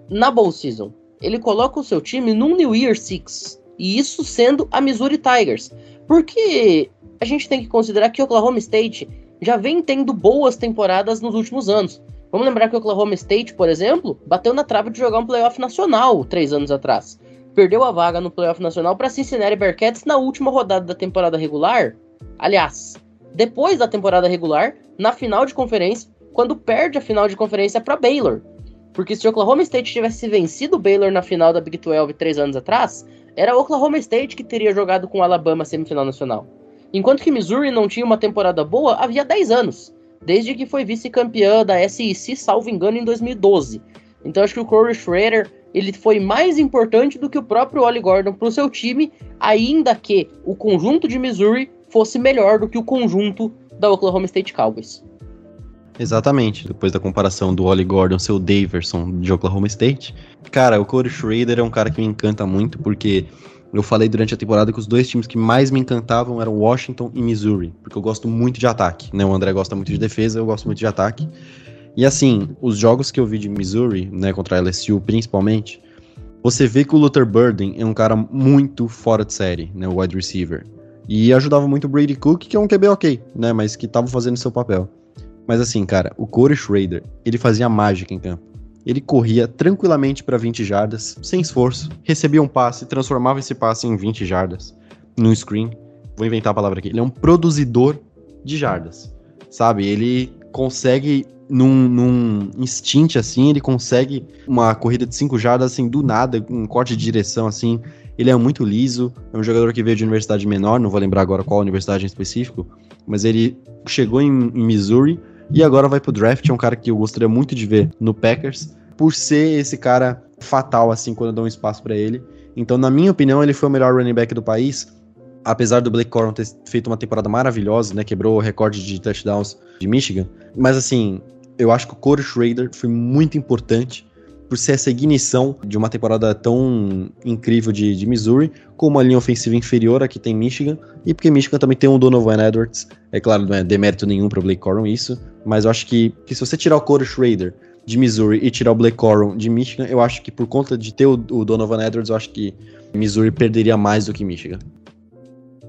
Speaker 2: na Bowl Season, ele coloca o seu time num New Year Six, e isso sendo a Missouri Tigers. Porque a gente tem que considerar que Oklahoma State já vem tendo boas temporadas nos últimos anos. Vamos lembrar que Oklahoma State, por exemplo, bateu na trave de jogar um playoff nacional três anos atrás perdeu a vaga no playoff nacional para Cincinnati Bearcats na última rodada da temporada regular. Aliás, depois da temporada regular, na final de conferência, quando perde a final de conferência para Baylor. Porque se Oklahoma State tivesse vencido Baylor na final da Big 12 três anos atrás, era Oklahoma State que teria jogado com Alabama semifinal nacional. Enquanto que Missouri não tinha uma temporada boa havia 10 anos, desde que foi vice-campeã da SEC, salvo engano, em 2012. Então acho que o Corey Schrader ele foi mais importante do que o próprio Oli Gordon para o seu time, ainda que o conjunto de Missouri fosse melhor do que o conjunto da Oklahoma State Cowboys.
Speaker 3: Exatamente, depois da comparação do Oli Gordon seu Daverson de Oklahoma State. Cara, o Corey Schrader é um cara que me encanta muito, porque eu falei durante a temporada que os dois times que mais me encantavam eram Washington e Missouri, porque eu gosto muito de ataque, né? O André gosta muito de defesa, eu gosto muito de ataque. E assim, os jogos que eu vi de Missouri, né, contra a LSU principalmente, você vê que o Luther Burden é um cara muito fora de série, né, o wide receiver. E ajudava muito o Brady Cook, que é um QB ok, né, mas que tava fazendo seu papel. Mas assim, cara, o Corey Schrader, ele fazia mágica em campo. Ele corria tranquilamente para 20 jardas, sem esforço, recebia um passe, transformava esse passe em 20 jardas, no screen. Vou inventar a palavra aqui. Ele é um produzidor de jardas, sabe? Ele consegue num, num instinto assim, ele consegue uma corrida de 5 jardas assim do nada, um corte de direção assim. Ele é muito liso, é um jogador que veio de universidade menor, não vou lembrar agora qual universidade em específico, mas ele chegou em, em Missouri e agora vai pro draft. É um cara que eu gostaria muito de ver no Packers, por ser esse cara fatal assim quando dão um espaço para ele. Então, na minha opinião, ele foi o melhor running back do país apesar do Blake Corum ter feito uma temporada maravilhosa, né, quebrou o recorde de touchdowns de Michigan, mas assim, eu acho que o Corey Schrader foi muito importante por ser essa ignição de uma temporada tão incrível de, de Missouri, com uma linha ofensiva inferior a que tem Michigan, e porque Michigan também tem o Donovan Edwards. É claro, não é demérito nenhum para Blake Corum isso, mas eu acho que, que se você tirar o Corey Schrader de Missouri e tirar o Blake Corum de Michigan, eu acho que por conta de ter o, o Donovan Edwards, eu acho que Missouri perderia mais do que Michigan.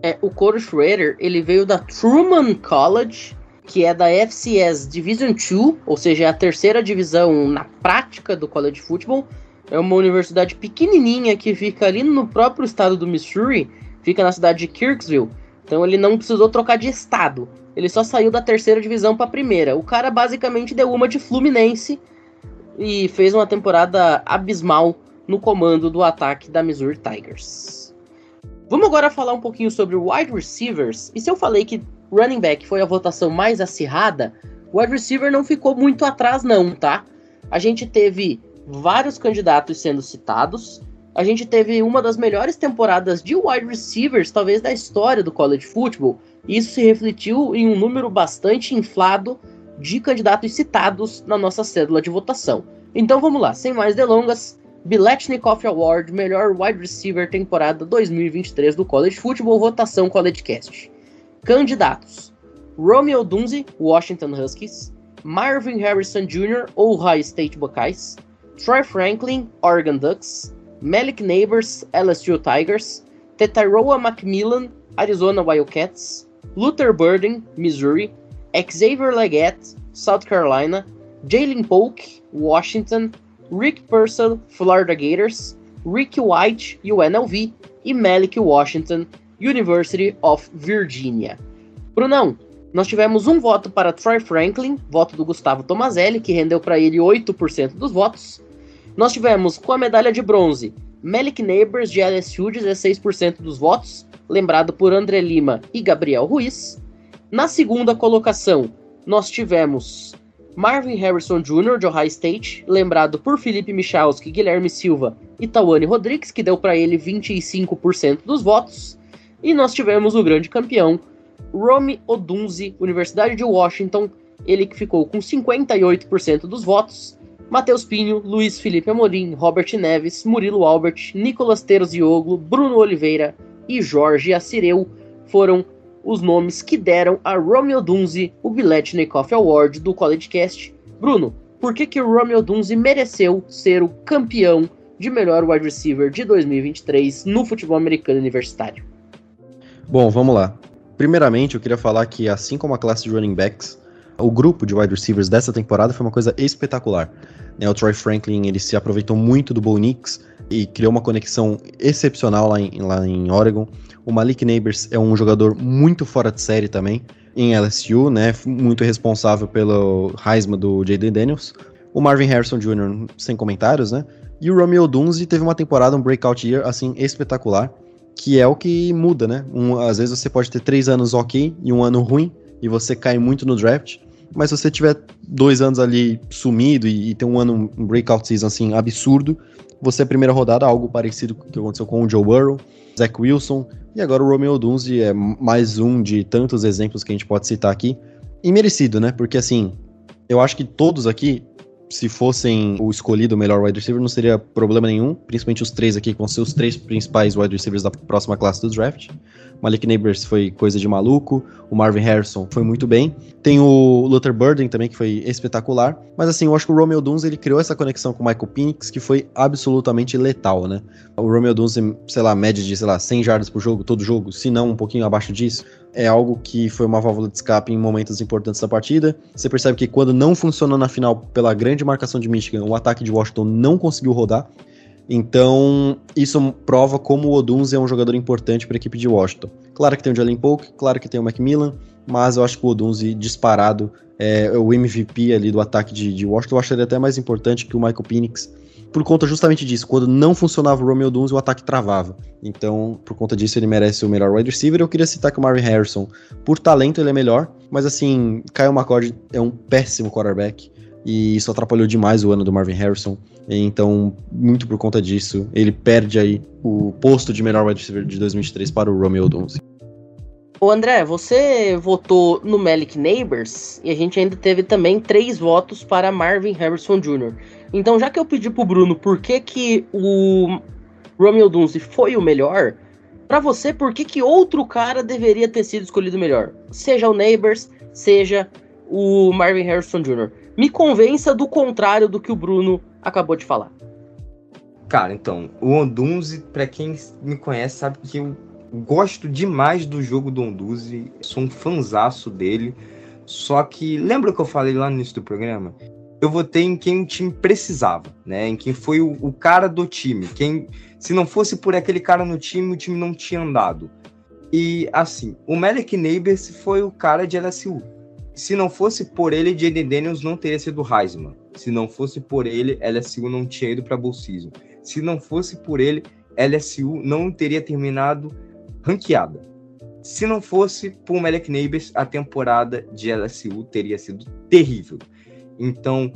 Speaker 2: É, o Corey Schrader, ele veio da Truman College, que é da FCS Division 2, ou seja, é a terceira divisão na prática do college football. É uma universidade pequenininha que fica ali no próprio estado do Missouri, fica na cidade de Kirksville. Então ele não precisou trocar de estado. Ele só saiu da terceira divisão para a primeira. O cara basicamente deu uma de Fluminense e fez uma temporada abismal no comando do ataque da Missouri Tigers. Vamos agora falar um pouquinho sobre wide receivers. E se eu falei que running back foi a votação mais acirrada, o wide receiver não ficou muito atrás, não, tá? A gente teve vários candidatos sendo citados. A gente teve uma das melhores temporadas de wide receivers, talvez, da história do college football. Isso se refletiu em um número bastante inflado de candidatos citados na nossa cédula de votação. Então vamos lá, sem mais delongas. Biletnikoff Award, melhor wide receiver temporada 2023 do College Football, votação College Cast. Candidatos: Romeo Dunze, Washington Huskies, Marvin Harrison Jr., Ohio State Buckeyes, Troy Franklin, Oregon Ducks, Malik Neighbors, LSU Tigers, Tetaroa Macmillan, Arizona Wildcats, Luther Burden, Missouri, Xavier Leggett, South Carolina, Jalen Polk, Washington, Rick Purcell, Florida Gators, Rick White, UNLV e Malik Washington, University of Virginia. Brunão, nós tivemos um voto para Troy Franklin, voto do Gustavo Tomazelli, que rendeu para ele 8% dos votos. Nós tivemos com a medalha de bronze Malik Neighbors de LSU, 16% dos votos, lembrado por André Lima e Gabriel Ruiz. Na segunda colocação, nós tivemos Marvin Harrison Jr. de Ohio State, lembrado por Felipe Michalski, Guilherme Silva e Tawane Rodrigues, que deu para ele 25% dos votos. E nós tivemos o grande campeão, Rome Odunze, Universidade de Washington, ele que ficou com 58% dos votos. Matheus Pinho, Luiz Felipe Amorim, Robert Neves, Murilo Albert, Nicolas Terzioglou, Bruno Oliveira e Jorge Assireu foram os nomes que deram a Romeo Dunze o Biletnikoff Award do College Cast. Bruno, por que que Romeo Dunze mereceu ser o campeão de melhor wide receiver de 2023 no futebol americano universitário?
Speaker 3: Bom, vamos lá. Primeiramente, eu queria falar que, assim como a classe de running backs, o grupo de wide receivers dessa temporada foi uma coisa espetacular. Né, o Troy Franklin ele se aproveitou muito do Bo Nix e criou uma conexão excepcional lá em, lá em Oregon. O Malik Neighbors é um jogador muito fora de série também, em LSU, né? Muito responsável pelo Heisman do Jaden Daniels. O Marvin Harrison Jr., sem comentários, né? E o Romeo Dunze teve uma temporada, um breakout year, assim, espetacular, que é o que muda, né? Um, às vezes você pode ter três anos ok e um ano ruim, e você cai muito no draft, mas se você tiver dois anos ali sumido e, e um ano, um breakout season, assim, absurdo, você é primeira rodada, algo parecido com o que aconteceu com o Joe Burrow, Zach Wilson, e agora o Romeo Dunze é mais um de tantos exemplos que a gente pode citar aqui. E merecido, né? Porque assim, eu acho que todos aqui se fossem o escolhido o melhor wide receiver, não seria problema nenhum, principalmente os três aqui, que vão ser os três principais wide receivers da próxima classe do draft. Malik Neighbors foi coisa de maluco, o Marvin Harrison foi muito bem. Tem o Luther Burden também, que foi espetacular. Mas assim, eu acho que o Romeo Dunes, ele criou essa conexão com o Michael Penix, que foi absolutamente letal, né? O Romeo Dunes, sei lá, média de, sei lá, 100 jardas por jogo, todo jogo, se não um pouquinho abaixo disso é algo que foi uma válvula de escape em momentos importantes da partida. Você percebe que quando não funcionou na final pela grande marcação de Michigan, o ataque de Washington não conseguiu rodar. Então, isso prova como o Oduns é um jogador importante para a equipe de Washington. Claro que tem o Jalen Polk, claro que tem o Macmillan, mas eu acho que o Oduns disparado é o MVP ali do ataque de, de Washington. Eu acho ele até mais importante que o Michael Penix por conta justamente disso. Quando não funcionava o Romeo Dunes, o ataque travava. Então, por conta disso, ele merece o melhor wide receiver. Eu queria citar que o Marvin Harrison, por talento, ele é melhor, mas assim, Kyle McCord é um péssimo quarterback e isso atrapalhou demais o ano do Marvin Harrison. Então, muito por conta disso, ele perde aí o posto de melhor wide receiver de 2023 para o Romeo Dunes.
Speaker 2: O André, você votou no Malik Neighbors e a gente ainda teve também três votos para Marvin Harrison Jr. Então, já que eu pedi pro Bruno por que, que o Romeo Dunze foi o melhor, para você, por que, que outro cara deveria ter sido escolhido melhor? Seja o Neighbors, seja o Marvin Harrison Jr. Me convença do contrário do que o Bruno acabou de falar.
Speaker 4: Cara, então, o Ondunze, para quem me conhece, sabe que eu gosto demais do jogo do Ondunze, sou um fanzaço dele. Só que, lembra que eu falei lá no início do programa? Eu votei em quem o time precisava, né? Em quem foi o, o, cara do time. Quem, se não fosse por aquele cara no time, o time não tinha andado. E assim, o Malik Neighbors foi o cara de LSU. Se não fosse por ele, Jaden Daniels não teria sido Heisman. Se não fosse por ele, LSU não tinha ido para Bowl Season. Se não fosse por ele, LSU não teria terminado ranqueada. Se não fosse por Malik Neighbors, a temporada de LSU teria sido terrível. Então,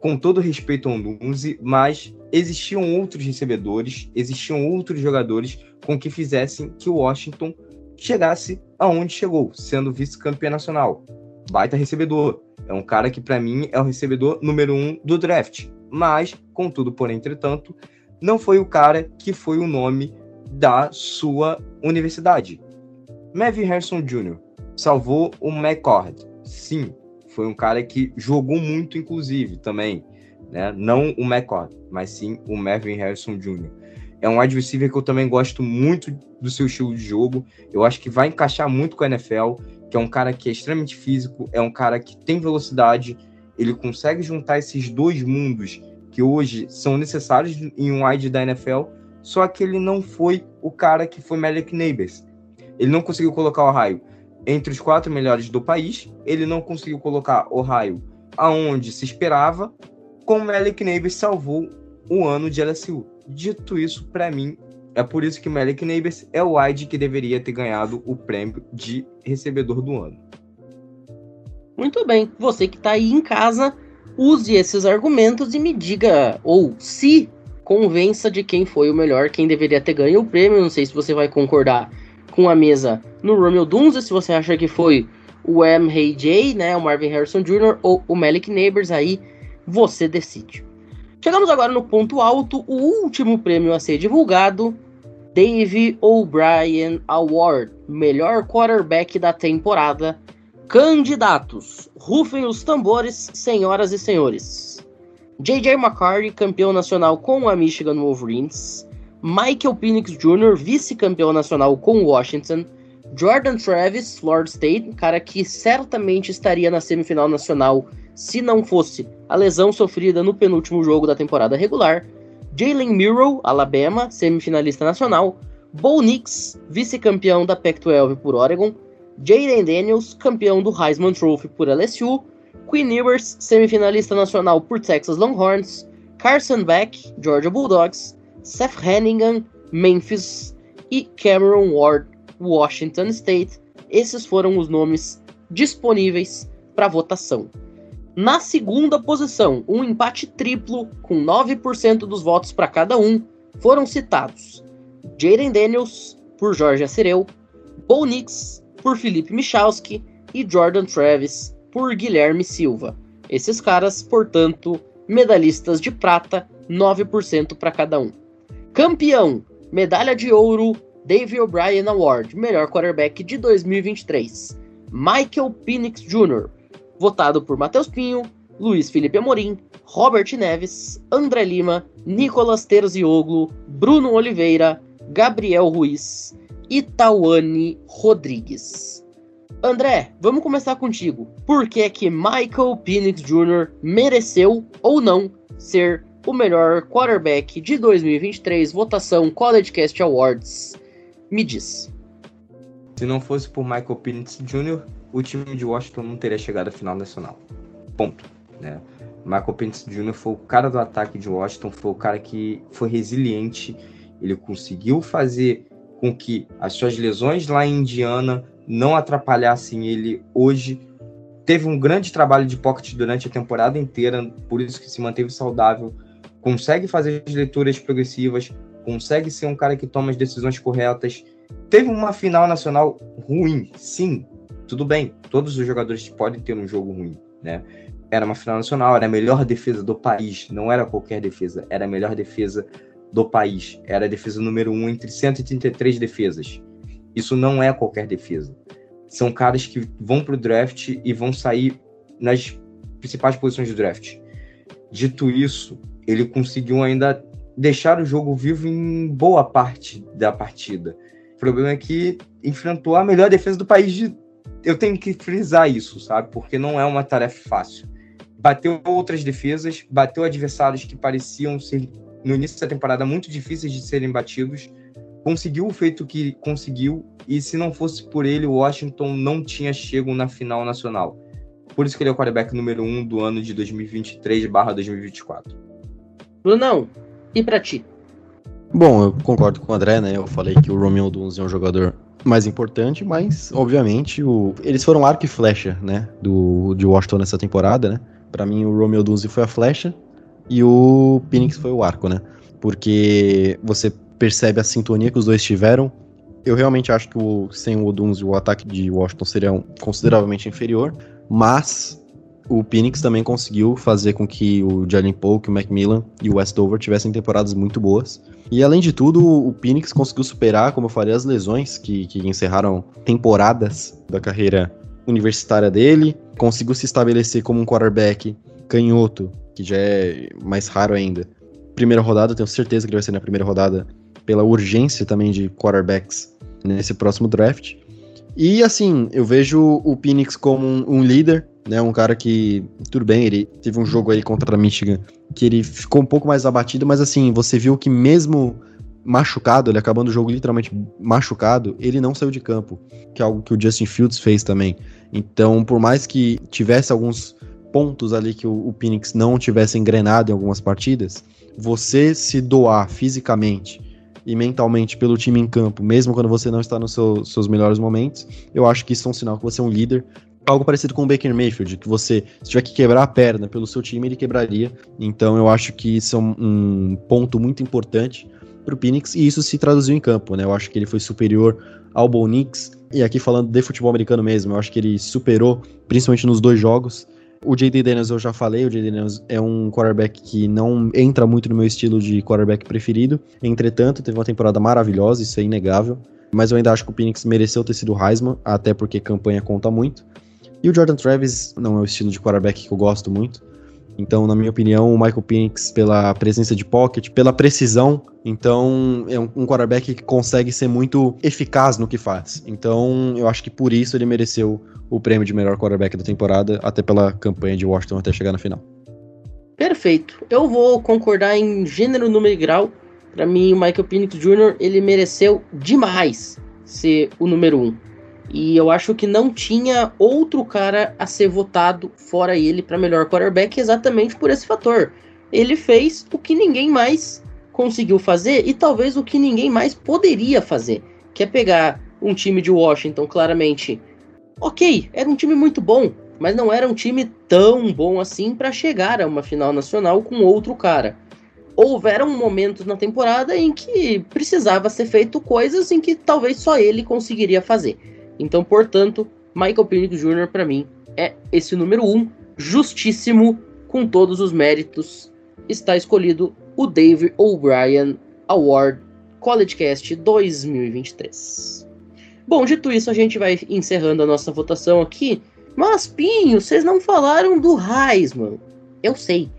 Speaker 4: com todo respeito ao Nunzi, mas existiam outros recebedores, existiam outros jogadores com que fizessem que o Washington chegasse aonde chegou, sendo vice-campeão nacional. Baita recebedor. É um cara que, para mim, é o recebedor número um do draft. Mas, contudo, por entretanto, não foi o cara que foi o nome da sua universidade. Mavin Harrison Jr. salvou o McCord. Sim, foi um cara que jogou muito, inclusive, também. Né? Não o McCord, mas sim o Marvin Harrison Jr. É um wide receiver que eu também gosto muito do seu estilo de jogo. Eu acho que vai encaixar muito com a NFL, que é um cara que é extremamente físico, é um cara que tem velocidade, ele consegue juntar esses dois mundos que hoje são necessários em um wide da NFL, só que ele não foi o cara que foi Malik Neighbors. Ele não conseguiu colocar o raio entre os quatro melhores do país. Ele não conseguiu colocar Ohio aonde se esperava, como Malik Neighbors salvou o ano de LSU. Dito isso, para mim, é por isso que Malik Neighbors é o wide que deveria ter ganhado o prêmio de recebedor do ano.
Speaker 2: Muito bem, você que está aí em casa, use esses argumentos e me diga, ou se convença de quem foi o melhor, quem deveria ter ganho o prêmio. Não sei se você vai concordar com a mesa no Romeo Dunza, se você acha que foi o MJ, né, o Marvin Harrison Jr. ou o Malik Neighbors, aí você decide. Chegamos agora no ponto alto, o último prêmio a ser divulgado, Dave O'Brien Award, melhor quarterback da temporada. Candidatos, rufem os tambores, senhoras e senhores. J.J. McCarthy, campeão nacional com a Michigan Wolverines. Michael Penix Jr., vice-campeão nacional com Washington, Jordan Travis, Florida State, cara que certamente estaria na semifinal nacional se não fosse a lesão sofrida no penúltimo jogo da temporada regular, Jalen Murrow, Alabama, semifinalista nacional, Bo Nix, vice-campeão da Pac-12 por Oregon, Jaden Daniels, campeão do Heisman Trophy por LSU, Quinn Ewers, semifinalista nacional por Texas Longhorns, Carson Beck, Georgia Bulldogs, Seth Hennigan, Memphis e Cameron Ward, Washington State. Esses foram os nomes disponíveis para votação. Na segunda posição, um empate triplo com 9% dos votos para cada um, foram citados Jaden Daniels por Jorge Acereu, Bo Nix por Felipe Michalski e Jordan Travis por Guilherme Silva. Esses caras, portanto, medalhistas de prata, 9% para cada um. Campeão, medalha de ouro, Dave O'Brien Award, melhor quarterback de 2023. Michael Penix Jr., votado por Matheus Pinho, Luiz Felipe Amorim, Robert Neves, André Lima, Nicolas Terzioglu, Bruno Oliveira, Gabriel Ruiz e Tawane Rodrigues. André, vamos começar contigo. Por que é que Michael Penix Jr. mereceu ou não ser o melhor quarterback de 2023, votação CollegeCast Awards? Me diz.
Speaker 4: Se não fosse por Michael Penix Jr., o time de Washington não teria chegado à final nacional. Ponto. Né? Michael Penix Jr. foi o cara do ataque de Washington, foi o cara que foi resiliente, ele conseguiu fazer com que as suas lesões lá em Indiana não atrapalhassem ele hoje. Teve um grande trabalho de pocket durante a temporada inteira, por isso que se manteve saudável. Consegue fazer as leituras progressivas, consegue ser um cara que toma as decisões corretas. Teve uma final nacional ruim, sim, tudo bem. Todos os jogadores podem ter um jogo ruim, né? Era uma final nacional, era a melhor defesa do país, não era qualquer defesa, era a melhor defesa do país. Era a defesa número um entre 133 defesas. Isso não é qualquer defesa. São caras que vão para o draft e vão sair nas principais posições do draft. Dito isso, ele conseguiu ainda deixar o jogo vivo em boa parte da partida. O problema é que enfrentou a melhor defesa do país. De... Eu tenho que frisar isso, sabe? Porque não é uma tarefa fácil. Bateu outras defesas, bateu adversários que pareciam ser, no início da temporada, muito difíceis de serem batidos conseguiu o feito que conseguiu e se não fosse por ele, o Washington não tinha chego na final nacional. Por isso que ele é o quarterback número um do ano de 2023/2024.
Speaker 2: Brunão, e para ti?
Speaker 3: Bom, eu concordo com o André, né? Eu falei que o Romeo Duns é um jogador mais importante, mas obviamente o... eles foram arco e flecha, né? Do de Washington nessa temporada, né? Para mim o Romeo Dunze foi a flecha e o Phoenix foi o arco, né? Porque você percebe a sintonia que os dois tiveram. Eu realmente acho que o, sem o Oduns o ataque de Washington seria consideravelmente inferior, mas o Phoenix também conseguiu fazer com que o Jalen Polk, o Macmillan e o Westover tivessem temporadas muito boas. E além de tudo, o Phoenix conseguiu superar, como eu falei, as lesões que, que encerraram temporadas da carreira universitária dele, conseguiu se estabelecer como um quarterback canhoto, que já é mais raro ainda. Primeira rodada, tenho certeza que ele vai ser na primeira rodada pela urgência também de quarterbacks nesse próximo draft. E assim, eu vejo o Phoenix como um, um, líder, né? Um cara que, tudo bem, ele teve um jogo aí contra a Michigan que ele ficou um pouco mais abatido, mas assim, você viu que mesmo machucado, ele acabando o jogo literalmente machucado, ele não saiu de campo, que é algo que o Justin Fields fez também. Então, por mais que tivesse alguns pontos ali que o, o Phoenix não tivesse engrenado em algumas partidas, você se doar fisicamente e mentalmente pelo time em campo, mesmo quando você não está nos seu, seus melhores momentos, eu acho que isso é um sinal que você é um líder. Algo parecido com o Baker Mayfield, que você, se tiver que quebrar a perna pelo seu time, ele quebraria. Então eu acho que isso é um, ponto muito importante para o Phoenix e isso se traduziu em campo, né? Eu acho que ele foi superior ao Bonix. E aqui falando de futebol americano mesmo, eu acho que ele superou, principalmente nos dois jogos, o J.D. Daniels eu já falei, o J.D. Daniels é um quarterback que não entra muito no meu estilo de quarterback preferido. Entretanto, teve uma temporada maravilhosa, isso é inegável. Mas eu ainda acho que o Phoenix mereceu ter sido Heisman, até porque campanha conta muito. E o Jordan Travis não é o estilo de quarterback que eu gosto muito. Então, na minha opinião, o Michael Penix, pela presença de pocket, pela precisão, então é um, quarterback que consegue ser muito eficaz no que faz. Então, eu acho que por isso ele mereceu o prêmio de melhor quarterback da temporada, até pela campanha de Washington até chegar na final.
Speaker 2: Perfeito. Eu vou concordar em gênero, número e grau. Para mim, o Michael Penix Jr. ele mereceu demais ser o número um. E eu acho que não tinha outro cara a ser votado fora ele para melhor quarterback exatamente por esse fator. Ele fez o que ninguém mais conseguiu fazer e talvez o que ninguém mais poderia fazer, que é pegar um time de Washington claramente. OK, era um time muito bom, mas não era um time tão bom assim para chegar a uma final nacional com outro cara. Houveram momentos na temporada em que precisava ser feito coisas em que talvez só ele conseguiria fazer. Então, portanto, Michael Penix Jr. para mim é esse número um, justíssimo, com todos os méritos. Está escolhido o Dave O'Brien Award College Cast 2023. Bom, dito isso, a gente vai encerrando a nossa votação aqui. Mas, Pinho, vocês não falaram do Heisman. Eu sei.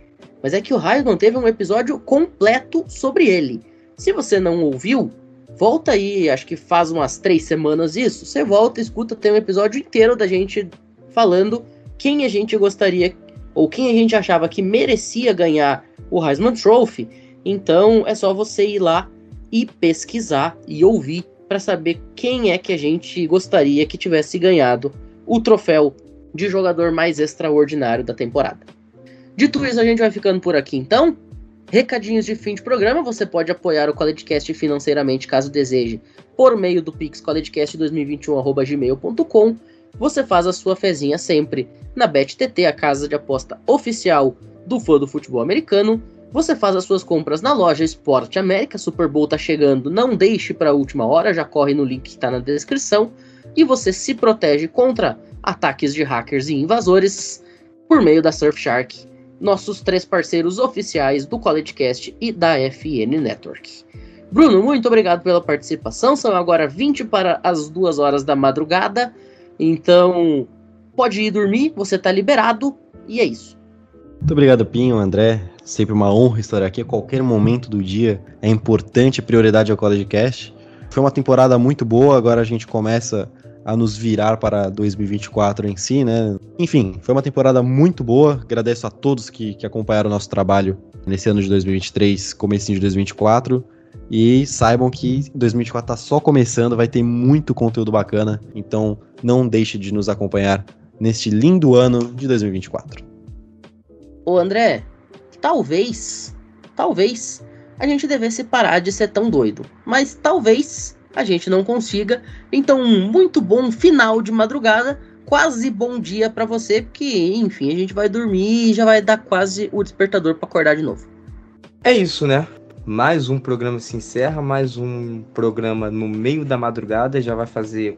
Speaker 2: Mas é que o Heisman teve um episódio completo sobre ele. Se você não ouviu, Volta aí, acho que faz umas três semanas isso. Você volta, escuta, tem um episódio inteiro da gente falando quem a gente gostaria ou quem a gente achava que merecia ganhar o Heisman Trophy. Então é só você ir lá e pesquisar e ouvir para saber quem é que a gente gostaria que tivesse ganhado o troféu de jogador mais extraordinário da temporada. Dito isso, a gente vai ficando por aqui então. Recadinhos de fim de programa, você pode apoiar o CollegeCast financeiramente caso deseje, por meio do Pix collegecast2021@gmail.com. Você faz a sua fezinha sempre na BetTT, a casa de aposta oficial do fã do futebol americano. Você faz as suas compras na loja Esporte América, Super Bowl tá chegando, não deixe para a última hora, já corre no link que está na descrição. E você se protege contra ataques de hackers e invasores por meio da Surfshark nossos três parceiros oficiais do CollegeCast e da FN Network. Bruno, muito obrigado pela participação. São agora 20 para as 2 horas da madrugada. Então, pode ir dormir, você está liberado e é isso.
Speaker 3: Muito obrigado, Pinho, André. Sempre uma honra estar aqui a qualquer momento do dia. É importante, prioridade ao CollegeCast. Foi uma temporada muito boa, agora a gente começa a nos virar para 2024 em si, né? Enfim, foi uma temporada muito boa. Agradeço a todos que, que acompanharam o nosso trabalho nesse ano de 2023, comecinho de 2024. E saibam que 2024 está só começando, vai ter muito conteúdo bacana. Então não deixe de nos acompanhar neste lindo ano de 2024.
Speaker 2: Ô André, talvez, talvez a gente devesse parar de ser tão doido. Mas talvez a gente não consiga. Então, um muito bom final de madrugada, quase bom dia para você, porque enfim, a gente vai dormir e já vai dar quase o despertador para acordar de novo.
Speaker 4: É isso, né? Mais um programa se encerra, mais um programa no meio da madrugada, já vai fazer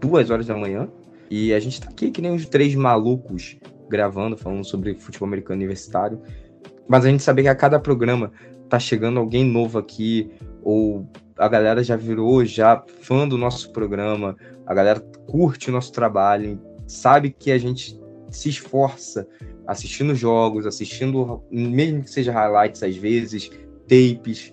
Speaker 4: duas horas da manhã. E a gente tá aqui que nem os três malucos gravando, falando sobre futebol americano universitário. Mas a gente sabe que a cada programa tá chegando alguém novo aqui, ou a galera já virou já fã do nosso programa, a galera curte o nosso trabalho, sabe que a gente se esforça assistindo jogos, assistindo, mesmo que seja highlights às vezes, tapes,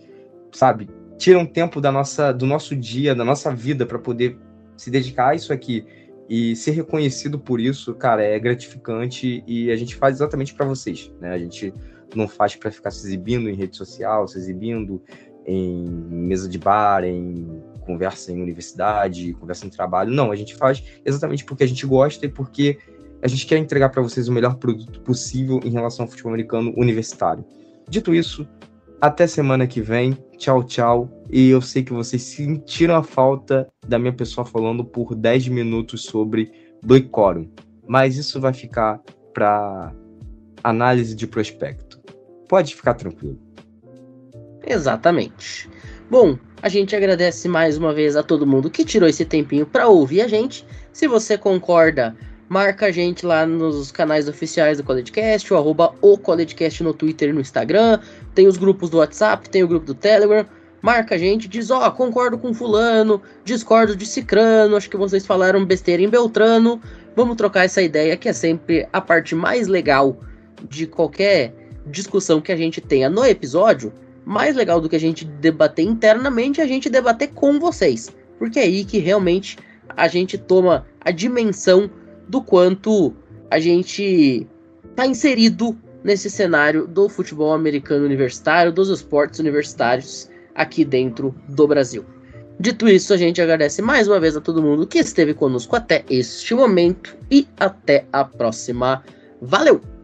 Speaker 4: sabe? Tira um tempo da nossa, do nosso dia, da nossa vida para poder se dedicar a isso aqui e ser reconhecido por isso, cara, é gratificante e a gente faz exatamente para vocês, né? A gente não faz para ficar se exibindo em rede social, se exibindo em mesa de bar, em conversa em universidade, conversa em trabalho. Não, a gente faz exatamente porque a gente gosta e porque a gente quer entregar para vocês o melhor produto possível em relação ao futebol americano universitário. Dito isso, até semana que vem. Tchau, tchau. E eu sei que vocês sentiram a falta da minha pessoa falando por 10 minutos sobre Quorum. Mas isso vai ficar para análise de prospecto. Pode ficar tranquilo.
Speaker 2: Exatamente. Bom, a gente agradece mais uma vez a todo mundo que tirou esse tempinho para ouvir a gente. Se você concorda, marca a gente lá nos canais oficiais do CollegeCast, o arroba o CollegeCast no Twitter e no Instagram. Tem os grupos do WhatsApp, tem o grupo do Telegram. Marca a gente, diz, ó, oh, concordo com fulano, discordo de Cicrano, acho que vocês falaram besteira em Beltrano. Vamos trocar essa ideia que é sempre a parte mais legal de qualquer discussão que a gente tenha no episódio mais legal do que a gente debater internamente é a gente debater com vocês. Porque é aí que realmente a gente toma a dimensão do quanto a gente está inserido nesse cenário do futebol americano universitário, dos esportes universitários aqui dentro do Brasil. Dito isso, a gente agradece mais uma vez a todo mundo que esteve conosco até este momento e até a próxima. Valeu!